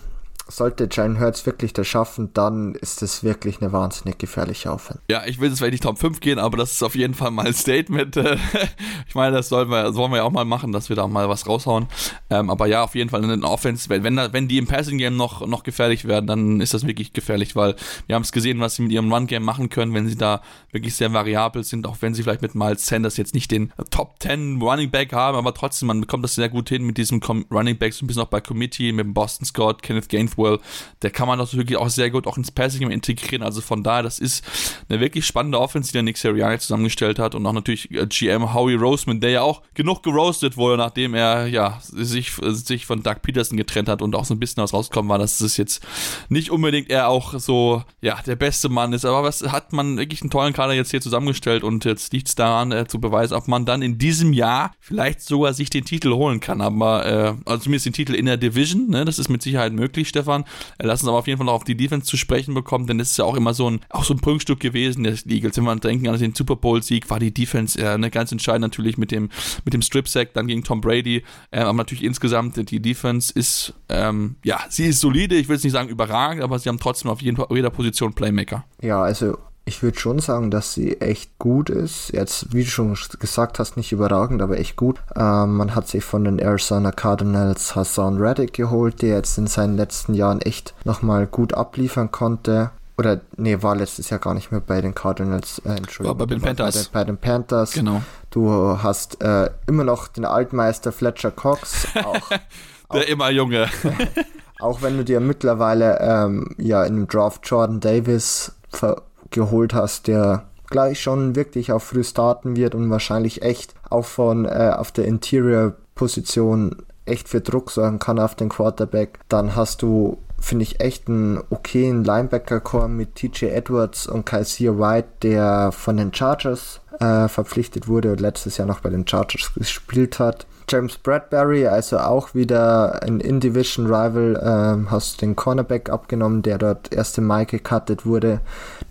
S3: sollte Jalen Hurts wirklich das schaffen, dann ist es wirklich eine wahnsinnig gefährliche Offense.
S2: Ja, ich will jetzt vielleicht nicht Top 5 gehen, aber das ist auf jeden Fall mal ein Statement. ich meine, das sollen wir, sollen wir ja auch mal machen, dass wir da mal was raushauen. Ähm, aber ja, auf jeden Fall in der Offense, wenn, wenn, wenn die im Passing Game noch, noch gefährlich werden, dann ist das wirklich gefährlich, weil wir haben es gesehen, was sie mit ihrem Run Game machen können, wenn sie da wirklich sehr variabel sind, auch wenn sie vielleicht mit Miles Sanders jetzt nicht den Top 10 Running Back haben, aber trotzdem, man bekommt das sehr gut hin mit diesem Running Back, so ein bisschen auch bei Committee, mit dem Boston Scott, Kenneth Gainwell Gainwell, der kann man das wirklich auch sehr gut auch ins Passing integrieren. Also von daher, das ist eine wirklich spannende Offense, die der Nick Sirianni zusammengestellt hat und auch natürlich äh, GM Howie Roseman, der ja auch genug geroastet wurde, nachdem er ja sich, sich von Doug Peterson getrennt hat und auch so ein bisschen aus rausgekommen war, dass es jetzt nicht unbedingt er auch so ja der beste Mann ist. Aber was hat man wirklich einen tollen Kader jetzt hier zusammengestellt und jetzt liegt es daran äh, zu beweisen, ob man dann in diesem Jahr vielleicht sogar sich den Titel holen kann. Aber äh, also zumindest den Titel in der Division, ne? das ist mit Sicherheit möglich, Stefan. Stefan. Lass uns aber auf jeden Fall noch auf die Defense zu sprechen bekommen, denn das ist ja auch immer so ein, auch so ein Prunkstück gewesen des Eagles. Wenn wir denken an den Super Bowl-Sieg, war die Defense äh, eine ganz entscheidend natürlich mit dem, mit dem Strip-Sack dann gegen Tom Brady. Äh, aber natürlich insgesamt, die Defense ist, ähm, ja, sie ist solide. Ich will es nicht sagen überragend, aber sie haben trotzdem auf jeden, jeder Position Playmaker.
S3: Ja, also ich würde schon sagen, dass sie echt gut ist. Jetzt, wie du schon gesagt hast, nicht überragend, aber echt gut. Ähm, man hat sich von den Arizona Cardinals Hassan Reddick geholt, der jetzt in seinen letzten Jahren echt nochmal gut abliefern konnte. Oder, nee, war letztes Jahr gar nicht mehr bei den Cardinals. Äh, Entschuldigung.
S2: War bei den Panthers.
S3: Bei den, bei den, Panthers.
S2: Genau.
S3: Du hast äh, immer noch den Altmeister Fletcher Cox.
S2: Auch, Der auch, immer Junge.
S3: auch wenn du dir mittlerweile ähm, ja in dem Draft Jordan Davis ver geholt hast, der gleich schon wirklich auf früh starten wird und wahrscheinlich echt auch von äh, auf der Interior-Position echt für Druck sorgen kann auf den Quarterback. Dann hast du, finde ich, echt einen okayen Linebacker-Core mit TJ Edwards und Kaiser White, der von den Chargers äh, verpflichtet wurde und letztes Jahr noch bei den Chargers gespielt hat. James Bradbury, also auch wieder ein In-Division-Rival, ähm, hast den Cornerback abgenommen, der dort erste Mai gecuttet wurde.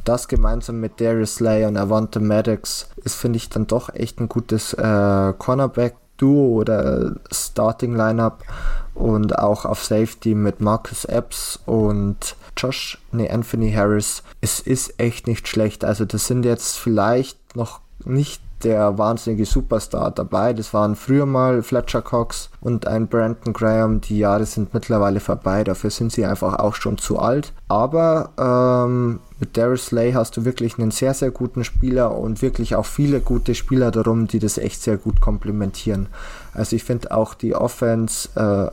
S3: Das gemeinsam mit Darius Slay und Avante Maddox ist, finde ich, dann doch echt ein gutes äh, Cornerback-Duo oder Starting-Lineup. Und auch auf Safety mit Marcus Epps und Josh, nee, Anthony Harris. Es ist echt nicht schlecht. Also das sind jetzt vielleicht noch nicht der wahnsinnige Superstar dabei. Das waren früher mal Fletcher Cox und ein Brandon Graham. Die Jahre sind mittlerweile vorbei. Dafür sind sie einfach auch schon zu alt. Aber ähm, Mit Darius Slay hast du wirklich einen sehr, sehr guten Spieler und wirklich auch viele gute Spieler darum, die das echt sehr gut komplementieren. Also ich finde auch die Offense,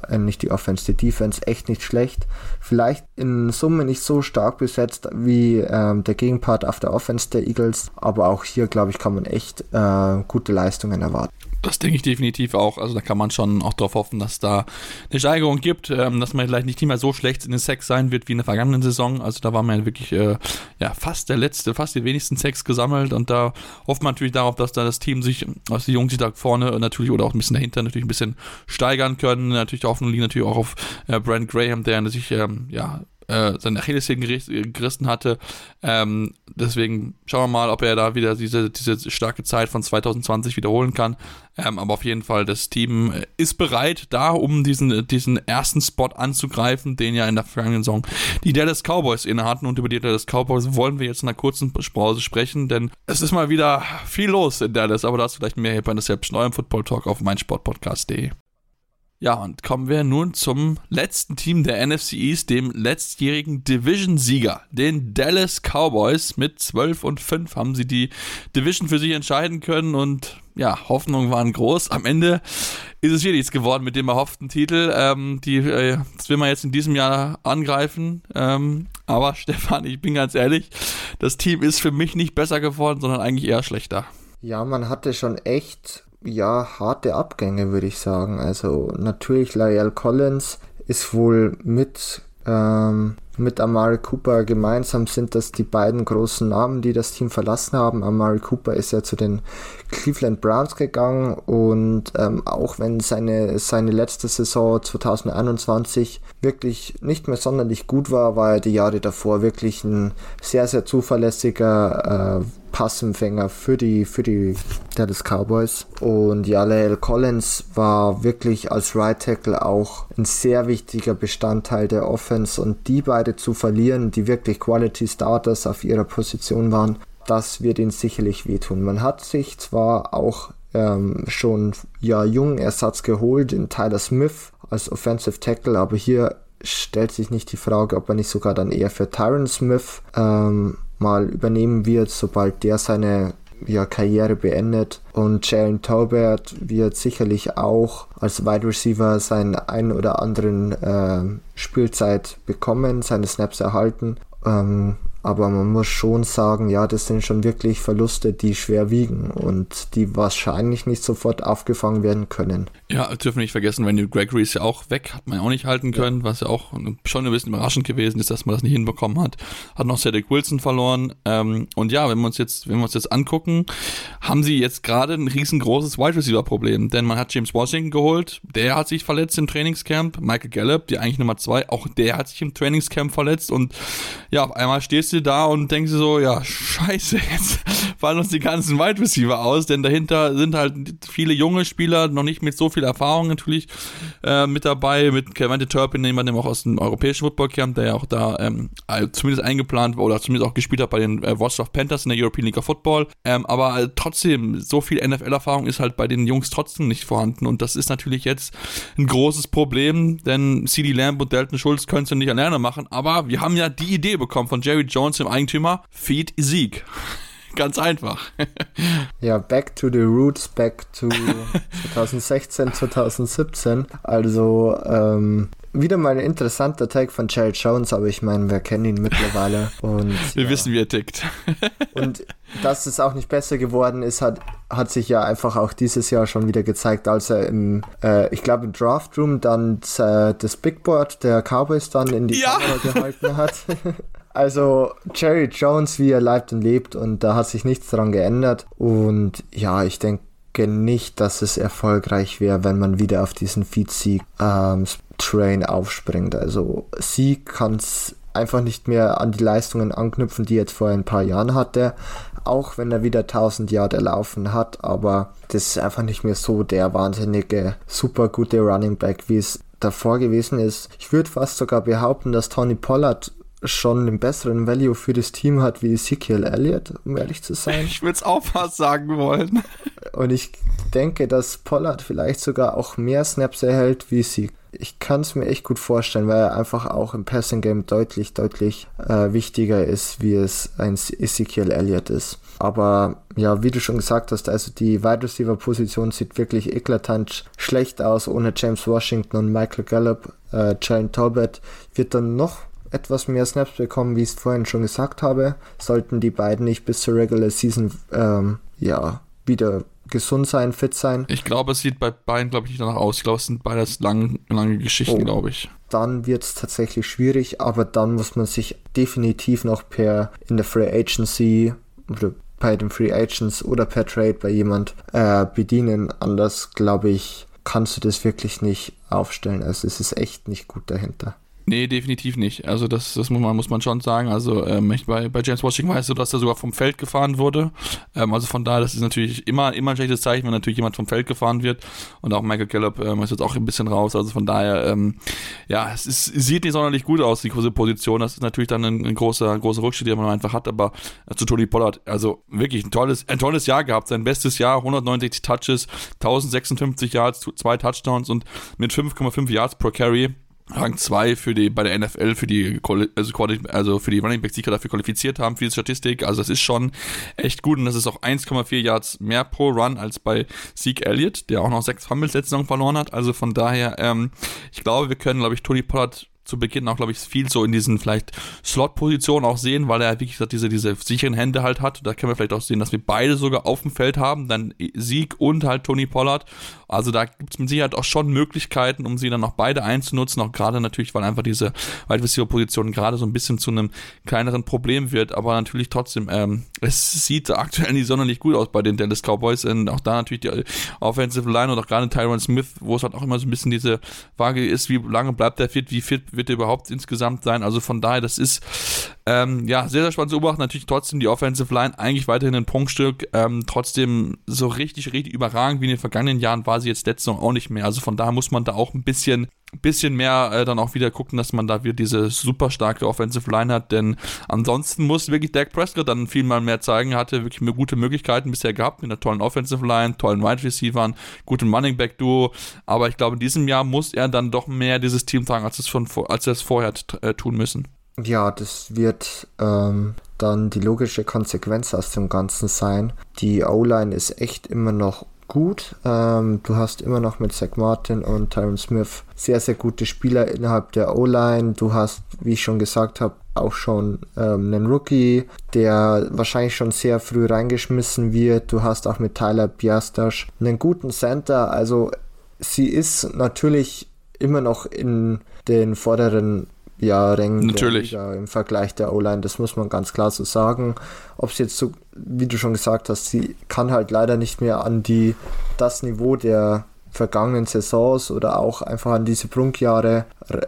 S3: äh, nicht die Offense, die Defense echt nicht schlecht. Vielleicht in Summe nicht so stark besetzt wie ähm, der Gegenpart auf der Offense der Eagles, aber auch hier, glaube ich, kann man echt äh, gute Leistungen erwarten.
S2: Das denke ich definitiv auch. Also da kann man schon auch darauf hoffen, dass da eine Steigerung gibt, ähm, dass man vielleicht nicht mehr so schlecht in den Sex sein wird wie in der vergangenen Saison. Also da war man ja wirklich äh, ja, fast der letzte, fast die wenigsten Sex gesammelt und da hofft man natürlich darauf, dass da das Team sich, dass die Jungs sich da vorne natürlich oder auch ein bisschen dahinter natürlich ein bisschen steigern können. Natürlich die Hoffnung liegt natürlich auch auf äh, Brent Graham, der sich ähm, ja äh, seine Achillessehnen gerissen hatte. Ähm, deswegen schauen wir mal, ob er da wieder diese, diese starke Zeit von 2020 wiederholen kann. Ähm, aber auf jeden Fall, das Team äh, ist bereit, da um diesen, diesen ersten Spot anzugreifen, den ja in der vergangenen Saison die Dallas Cowboys inne hatten. Und über die Dallas Cowboys wollen wir jetzt in einer kurzen Pause sprechen, denn es ist mal wieder viel los in Dallas. Aber da ist vielleicht mehr hier bei der selbst neuen Football Talk auf meinsportpodcast.de. Ja, und kommen wir nun zum letzten Team der NFC East, dem letztjährigen Division-Sieger, den Dallas Cowboys. Mit 12 und 5 haben sie die Division für sich entscheiden können und ja, Hoffnungen waren groß. Am Ende ist es hier nichts geworden mit dem erhofften Titel. Ähm, die, äh, das will man jetzt in diesem Jahr angreifen. Ähm, aber Stefan, ich bin ganz ehrlich, das Team ist für mich nicht besser geworden, sondern eigentlich eher schlechter.
S3: Ja, man hatte schon echt ja, harte Abgänge, würde ich sagen. Also natürlich Lyle Collins ist wohl mit, ähm, mit Amari Cooper gemeinsam sind das die beiden großen Namen, die das Team verlassen haben. Amari Cooper ist ja zu den Cleveland Browns gegangen und ähm, auch wenn seine, seine letzte Saison 2021 wirklich nicht mehr sonderlich gut war, war er die Jahre davor wirklich ein sehr, sehr zuverlässiger äh, Passempfänger für die, für die Dallas Cowboys. Und Jaleel Collins war wirklich als Right Tackle auch ein sehr wichtiger Bestandteil der Offense und die beide zu verlieren, die wirklich Quality Starters auf ihrer Position waren, das wird ihnen sicherlich wehtun. Man hat sich zwar auch ähm, schon ja jungen Ersatz geholt in Tyler Smith als Offensive Tackle, aber hier stellt sich nicht die Frage, ob er nicht sogar dann eher für Tyron Smith ähm, mal übernehmen wird, sobald der seine ja, Karriere beendet. Und Jalen Taubert wird sicherlich auch als Wide Receiver seinen ein oder anderen äh, Spielzeit bekommen, seine Snaps erhalten. Ähm, aber man muss schon sagen, ja, das sind schon wirklich Verluste, die schwer wiegen und die wahrscheinlich nicht sofort aufgefangen werden können.
S2: Ja, dürfen wir nicht vergessen, Randy Gregory ist ja auch weg, hat man ja auch nicht halten können, ja. was ja auch schon ein bisschen überraschend gewesen ist, dass man das nicht hinbekommen hat. Hat noch Cedric Wilson verloren. Ähm, und ja, wenn wir uns jetzt, wenn wir uns jetzt angucken, haben sie jetzt gerade ein riesengroßes Wide Receiver Problem, denn man hat James Washington geholt, der hat sich verletzt im Trainingscamp, Michael Gallup, die eigentlich Nummer zwei, auch der hat sich im Trainingscamp verletzt und ja, auf einmal stehst du da und denkst dir so, ja, scheiße, jetzt fallen uns die ganzen Wide Receiver aus, denn dahinter sind halt viele junge Spieler, noch nicht mit so viel Erfahrung natürlich äh, mit dabei, mit Kevin Turpin, jemandem auch aus dem europäischen Footballcamp, der ja auch da ähm, zumindest eingeplant war oder zumindest auch gespielt hat bei den äh, Rostock Panthers in der European League of Football. Ähm, aber trotzdem, so viel NFL-Erfahrung ist halt bei den Jungs trotzdem nicht vorhanden und das ist natürlich jetzt ein großes Problem, denn CD Lamb und Dalton Schulz können es ja nicht alleine machen, aber wir haben ja die Idee bekommen von Jerry Jones, dem Eigentümer, Feed Sieg. Ganz einfach.
S3: ja, back to the roots, back to 2016, 2017. Also, ähm, wieder mal ein interessanter Tag von Jerry Jones, aber ich meine, wir kennen ihn mittlerweile. Und,
S2: wir ja. wissen, wie er tickt.
S3: und dass es auch nicht besser geworden ist, hat, hat sich ja einfach auch dieses Jahr schon wieder gezeigt, als er im, äh, ich glaube, im Draft Room dann äh, das Big Board der Cowboys dann in die ja. Kamera gehalten hat. Also Jerry Jones, wie er lebt und lebt und da hat sich nichts daran geändert. Und ja, ich denke nicht, dass es erfolgreich wäre, wenn man wieder auf diesen Feed-Sieg-Train ähm, aufspringt. Also Sieg kann es einfach nicht mehr an die Leistungen anknüpfen, die er jetzt vor ein paar Jahren hatte. Auch wenn er wieder 1000 Jahre laufen hat, aber das ist einfach nicht mehr so der wahnsinnige, super gute Running Back, wie es davor gewesen ist. Ich würde fast sogar behaupten, dass Tony Pollard schon einen besseren Value für das Team hat wie Ezekiel Elliott, um ehrlich zu sein.
S2: Ich würde es auch fast sagen wollen.
S3: Und ich denke, dass Pollard vielleicht sogar auch mehr Snaps erhält wie Sieg. Ich kann es mir echt gut vorstellen, weil er einfach auch im Passing Game deutlich, deutlich äh, wichtiger ist, wie es ein Ezekiel Elliott ist. Aber ja, wie du schon gesagt hast, also die Wide Receiver Position sieht wirklich eklatant schlecht aus ohne James Washington und Michael Gallup. Äh, Jalen Talbot wird dann noch etwas mehr Snaps bekommen, wie ich es vorhin schon gesagt habe. Sollten die beiden nicht bis zur Regular Season ähm, ja wieder gesund sein, fit sein.
S2: Ich glaube, es sieht bei beiden, glaube ich, nicht danach aus. Ich glaube, es sind beides lang, lange Geschichten, oh, glaube ich.
S3: Dann wird es tatsächlich schwierig, aber dann muss man sich definitiv noch per in der Free Agency oder bei den Free Agents oder per Trade bei jemand äh, bedienen. Anders, glaube ich, kannst du das wirklich nicht aufstellen. Also es ist echt nicht gut dahinter.
S2: Nee, definitiv nicht. Also das, das muss, man, muss man schon sagen. Also ähm, ich, bei, bei James Washington weißt du, dass er sogar vom Feld gefahren wurde. Ähm, also von daher, das ist natürlich immer, immer ein schlechtes Zeichen, wenn natürlich jemand vom Feld gefahren wird. Und auch Michael Gallup ähm, ist jetzt auch ein bisschen raus. Also von daher, ähm, ja, es, ist, sieht nicht sonderlich gut aus, die große Position. Das ist natürlich dann ein, ein großer, großer Rückschritt, den man einfach hat. Aber äh, zu Tony Pollard, also wirklich ein tolles, ein tolles Jahr gehabt. Sein bestes Jahr, 169 Touches, 1056 Yards, zwei Touchdowns und mit 5,5 Yards pro Carry. Rang 2 für die, bei der NFL für die, also, also für die Running Backs, die dafür qualifiziert haben, für die Statistik. Also das ist schon echt gut und das ist auch 1,4 Yards mehr pro Run als bei Zeke Elliott, der auch noch sechs Fumbles letzte Saison verloren hat. Also von daher, ähm, ich glaube, wir können, glaube ich, Tony Pollard zu Beginn auch, glaube ich, viel so in diesen vielleicht Slot-Positionen auch sehen, weil er, wie gesagt, diese, diese sicheren Hände halt hat. Da können wir vielleicht auch sehen, dass wir beide sogar auf dem Feld haben, dann Sieg und halt Tony Pollard. Also da gibt es mit Sicherheit auch schon Möglichkeiten, um sie dann auch beide einzunutzen, auch gerade natürlich, weil einfach diese Wide Receiver Position gerade so ein bisschen zu einem kleineren Problem wird, aber natürlich trotzdem, ähm, es sieht aktuell nicht sonderlich gut aus bei den Dallas Cowboys und auch da natürlich die Offensive Line und auch gerade Tyron Smith, wo es halt auch immer so ein bisschen diese Frage ist, wie lange bleibt der fit, wie fit wird er überhaupt insgesamt sein. Also von daher, das ist ähm, ja sehr, sehr spannend zu beobachten. Natürlich trotzdem die Offensive Line eigentlich weiterhin ein Punktstück. Ähm, trotzdem so richtig, richtig überragend wie in den vergangenen Jahren war sie jetzt letzte Saison auch nicht mehr. Also von daher muss man da auch ein bisschen bisschen mehr äh, dann auch wieder gucken, dass man da wieder diese super starke Offensive Line hat, denn ansonsten muss wirklich Dak Prescott dann viel mal mehr zeigen, hatte wirklich gute Möglichkeiten bisher gehabt mit einer tollen Offensive Line, tollen Wide Receivern, guten Running Back Duo, aber ich glaube, in diesem Jahr muss er dann doch mehr dieses Team tragen, als es von als er es vorher äh, tun müssen.
S3: Ja, das wird ähm, dann die logische Konsequenz aus dem Ganzen sein. Die O-Line ist echt immer noch gut. Ähm, du hast immer noch mit Zach Martin und Tyron Smith sehr, sehr gute Spieler innerhalb der O-Line. Du hast, wie ich schon gesagt habe, auch schon ähm, einen Rookie, der wahrscheinlich schon sehr früh reingeschmissen wird. Du hast auch mit Tyler Piastasch einen guten Center. Also sie ist natürlich immer noch in den vorderen ja, Rängen
S2: Natürlich.
S3: im Vergleich der O-Line, das muss man ganz klar so sagen. Ob es jetzt so, wie du schon gesagt hast, sie kann halt leider nicht mehr an die das Niveau der vergangenen Saisons oder auch einfach an diese Prunkjahre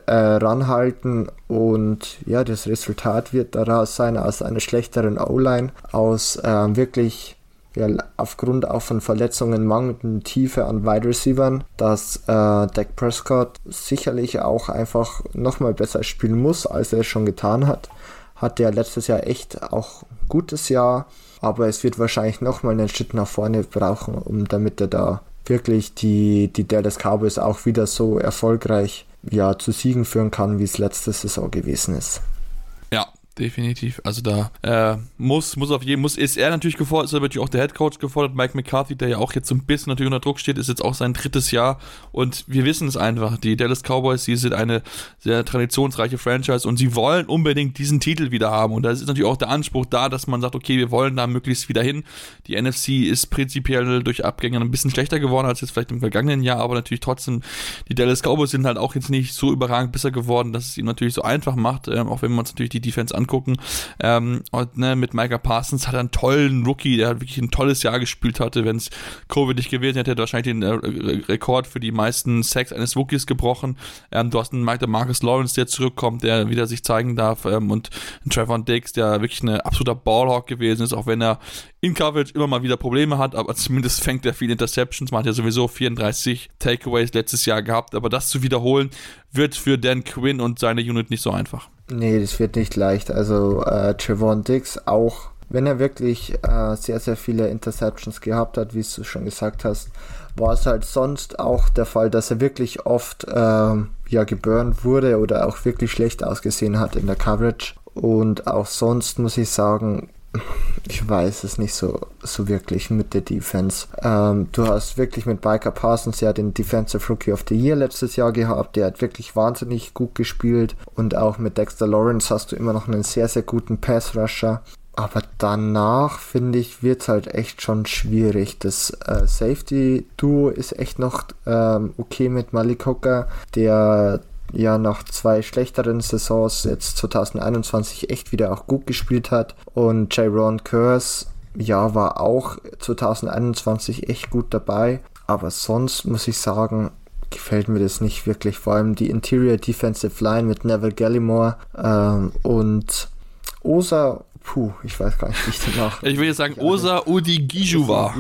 S3: äh, ranhalten und ja, das Resultat wird daraus sein aus einer schlechteren O-Line, aus äh, wirklich ja, aufgrund auch von Verletzungen mangelnden Tiefe an Wide Receivern, dass äh, Dak Prescott sicherlich auch einfach nochmal besser spielen muss, als er es schon getan hat. Hat er letztes Jahr echt auch ein gutes Jahr, aber es wird wahrscheinlich nochmal einen Schritt nach vorne brauchen, um damit er da wirklich die, die Dallas Cowboys auch wieder so erfolgreich ja, zu Siegen führen kann, wie es letzte Saison gewesen ist
S2: definitiv. Also da äh, muss, muss auf jeden muss ist er natürlich gefordert, ist natürlich auch der Head Coach gefordert. Mike McCarthy, der ja auch jetzt so ein bisschen natürlich unter Druck steht, ist jetzt auch sein drittes Jahr und wir wissen es einfach. Die Dallas Cowboys, die sind eine sehr traditionsreiche Franchise und sie wollen unbedingt diesen Titel wieder haben und da ist natürlich auch der Anspruch da, dass man sagt, okay, wir wollen da möglichst wieder hin. Die NFC ist prinzipiell durch Abgänge ein bisschen schlechter geworden als jetzt vielleicht im vergangenen Jahr, aber natürlich trotzdem die Dallas Cowboys sind halt auch jetzt nicht so überragend besser geworden, dass es ihnen natürlich so einfach macht, äh, auch wenn man natürlich die Defense an angucken. Ähm, und ne, mit Micah Parsons hat er einen tollen Rookie, der wirklich ein tolles Jahr gespielt hatte. Wenn es Covid nicht gewesen hätte, hätte er wahrscheinlich den äh, Rekord für die meisten Sacks eines Rookies gebrochen. Ähm, du hast einen Mike, Marcus Lawrence, der zurückkommt, der wieder sich zeigen darf. Ähm, und einen Trevor Dix, der wirklich ein absoluter Ballhawk gewesen ist, auch wenn er in Coverage immer mal wieder Probleme hat, aber zumindest fängt er viele Interceptions. Man hat ja sowieso 34 Takeaways letztes Jahr gehabt, aber das zu wiederholen, wird für Dan Quinn und seine Unit nicht so einfach.
S3: Nee, das wird nicht leicht. Also äh, Trevon Dix auch wenn er wirklich äh, sehr, sehr viele Interceptions gehabt hat, wie du schon gesagt hast, war es halt sonst auch der Fall, dass er wirklich oft äh, ja geburnt wurde oder auch wirklich schlecht ausgesehen hat in der Coverage. Und auch sonst muss ich sagen, ich weiß es nicht so, so wirklich mit der Defense. Ähm, du hast wirklich mit Biker Parsons ja den Defensive Rookie of the Year letztes Jahr gehabt. Der hat wirklich wahnsinnig gut gespielt. Und auch mit Dexter Lawrence hast du immer noch einen sehr, sehr guten Pass Rusher. Aber danach finde ich, wird es halt echt schon schwierig. Das äh, Safety-Duo ist echt noch ähm, okay mit Malik Hooker, der ja nach zwei schlechteren Saisons jetzt 2021 echt wieder auch gut gespielt hat. Und Jaron Curse, ja, war auch 2021 echt gut dabei. Aber sonst muss ich sagen, gefällt mir das nicht wirklich. Vor allem die Interior Defensive Line mit Neville Gallimore ähm, und Osa puh, ich weiß gar nicht, wie ich den nach.
S2: Ich will jetzt sagen, Osa Udigijuwa.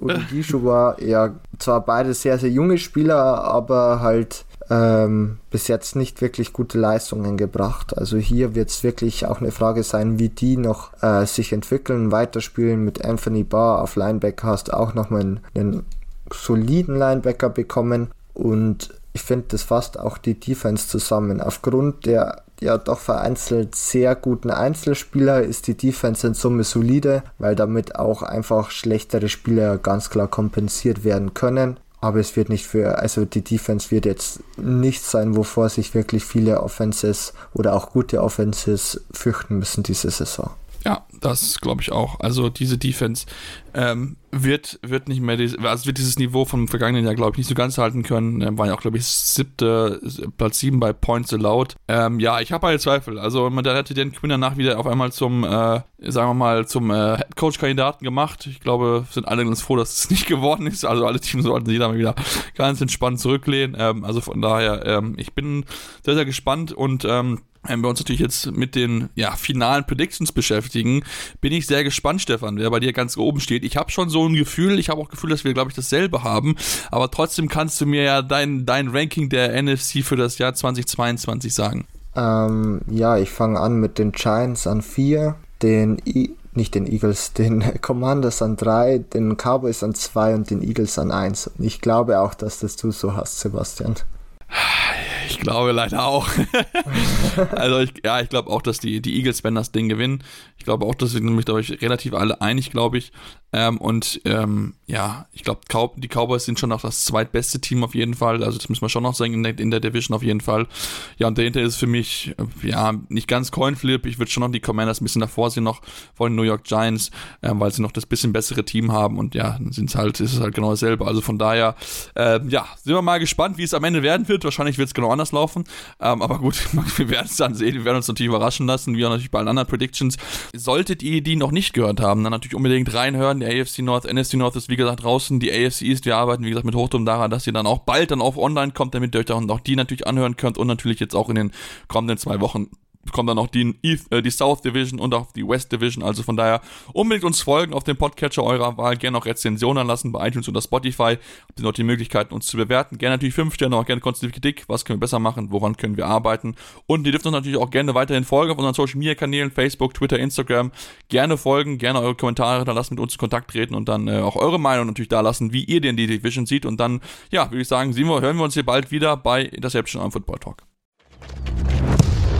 S3: Udigijuwa, ja, zwar beide sehr, sehr junge Spieler, aber halt ähm, bis jetzt nicht wirklich gute Leistungen gebracht. Also hier wird es wirklich auch eine Frage sein, wie die noch äh, sich entwickeln, weiterspielen. Mit Anthony Barr auf Linebacker hast auch nochmal einen, einen soliden Linebacker bekommen und ich finde, das fasst auch die Defense zusammen. Aufgrund der ja doch vereinzelt sehr guten Einzelspieler ist die Defense in Summe solide, weil damit auch einfach schlechtere Spieler ganz klar kompensiert werden können. Aber es wird nicht für, also die Defense wird jetzt nichts sein, wovor sich wirklich viele Offenses oder auch gute Offenses fürchten müssen diese Saison.
S2: Ja, das glaube ich auch. Also diese Defense ähm, wird, wird nicht mehr, also wird dieses Niveau vom vergangenen Jahr, glaube ich, nicht so ganz halten können. Ähm, waren ja auch, glaube ich, siebte, Platz sieben bei Points Allowed. Ähm, ja, ich habe halt Zweifel. Also man, der hätte den Quinn danach wieder auf einmal zum, äh, sagen wir mal, zum äh, Head Coach Kandidaten gemacht. Ich glaube, sind alle ganz froh, dass es nicht geworden ist. Also alle Teams sollten sich da mal wieder ganz entspannt zurücklehnen. Ähm, also von daher, ähm, ich bin sehr, sehr gespannt und ähm, wenn wir uns natürlich jetzt mit den ja, finalen Predictions beschäftigen, bin ich sehr gespannt, Stefan, wer bei dir ganz oben steht. Ich habe schon so ein Gefühl, ich habe auch Gefühl, dass wir, glaube ich, dasselbe haben, aber trotzdem kannst du mir ja dein, dein Ranking der NFC für das Jahr 2022 sagen.
S3: Ähm, ja, ich fange an mit den Giants an 4, den I nicht den Eagles, den Commanders an 3, den Cowboys an 2 und den Eagles an 1. Und ich glaube auch, dass das du so hast, Sebastian.
S2: Ich glaube leider auch. also ich, ja, ich glaube auch, dass die, die Eagles werden das Ding gewinnen. Ich glaube auch, dass wir nämlich, glaube ich, relativ alle einig, glaube ich. Ähm, und ähm, ja, ich glaube, die Cowboys sind schon noch das zweitbeste Team auf jeden Fall. Also das müssen wir schon noch sagen in der, in der Division auf jeden Fall. Ja, und dahinter ist für mich, äh, ja, nicht ganz Coinflip. Ich würde schon noch die Commanders ein bisschen davor sehen, noch vor den New York Giants, ähm, weil sie noch das bisschen bessere Team haben. Und ja, dann sind es halt, ist es halt genau dasselbe. Also von daher, äh, ja, sind wir mal gespannt, wie es am Ende werden wird. Wahrscheinlich wird es genau anders laufen. Ähm, aber gut, wir werden es dann sehen. Wir werden uns natürlich überraschen lassen, wie auch natürlich bei allen anderen Predictions. Solltet ihr die noch nicht gehört haben, dann natürlich unbedingt reinhören an. Der AFC North, NFC North ist wie gesagt draußen. Die AFC East, wir arbeiten wie gesagt mit Hochdruck daran, dass ihr dann auch bald dann auf online kommt, damit ihr euch dann auch die natürlich anhören könnt und natürlich jetzt auch in den kommenden zwei Wochen kommt dann auch die, äh, die South Division und auch die West Division. Also von daher unbedingt uns folgen auf dem Podcatcher eurer Wahl. Gerne auch Rezensionen lassen bei iTunes oder Spotify. Habt ihr noch die Möglichkeiten, uns zu bewerten. Gerne natürlich 5 Sterne, auch gerne konstruktive Kritik. Was können wir besser machen? Woran können wir arbeiten? Und ihr dürft uns natürlich auch gerne weiterhin folgen auf unseren Social Media Kanälen, Facebook, Twitter, Instagram. Gerne folgen, gerne eure Kommentare da lassen, mit uns in Kontakt treten und dann äh, auch eure Meinung natürlich da lassen, wie ihr denn die Division seht. Und dann, ja, würde ich sagen, sehen wir, hören wir uns hier bald wieder bei Interception am Football Talk.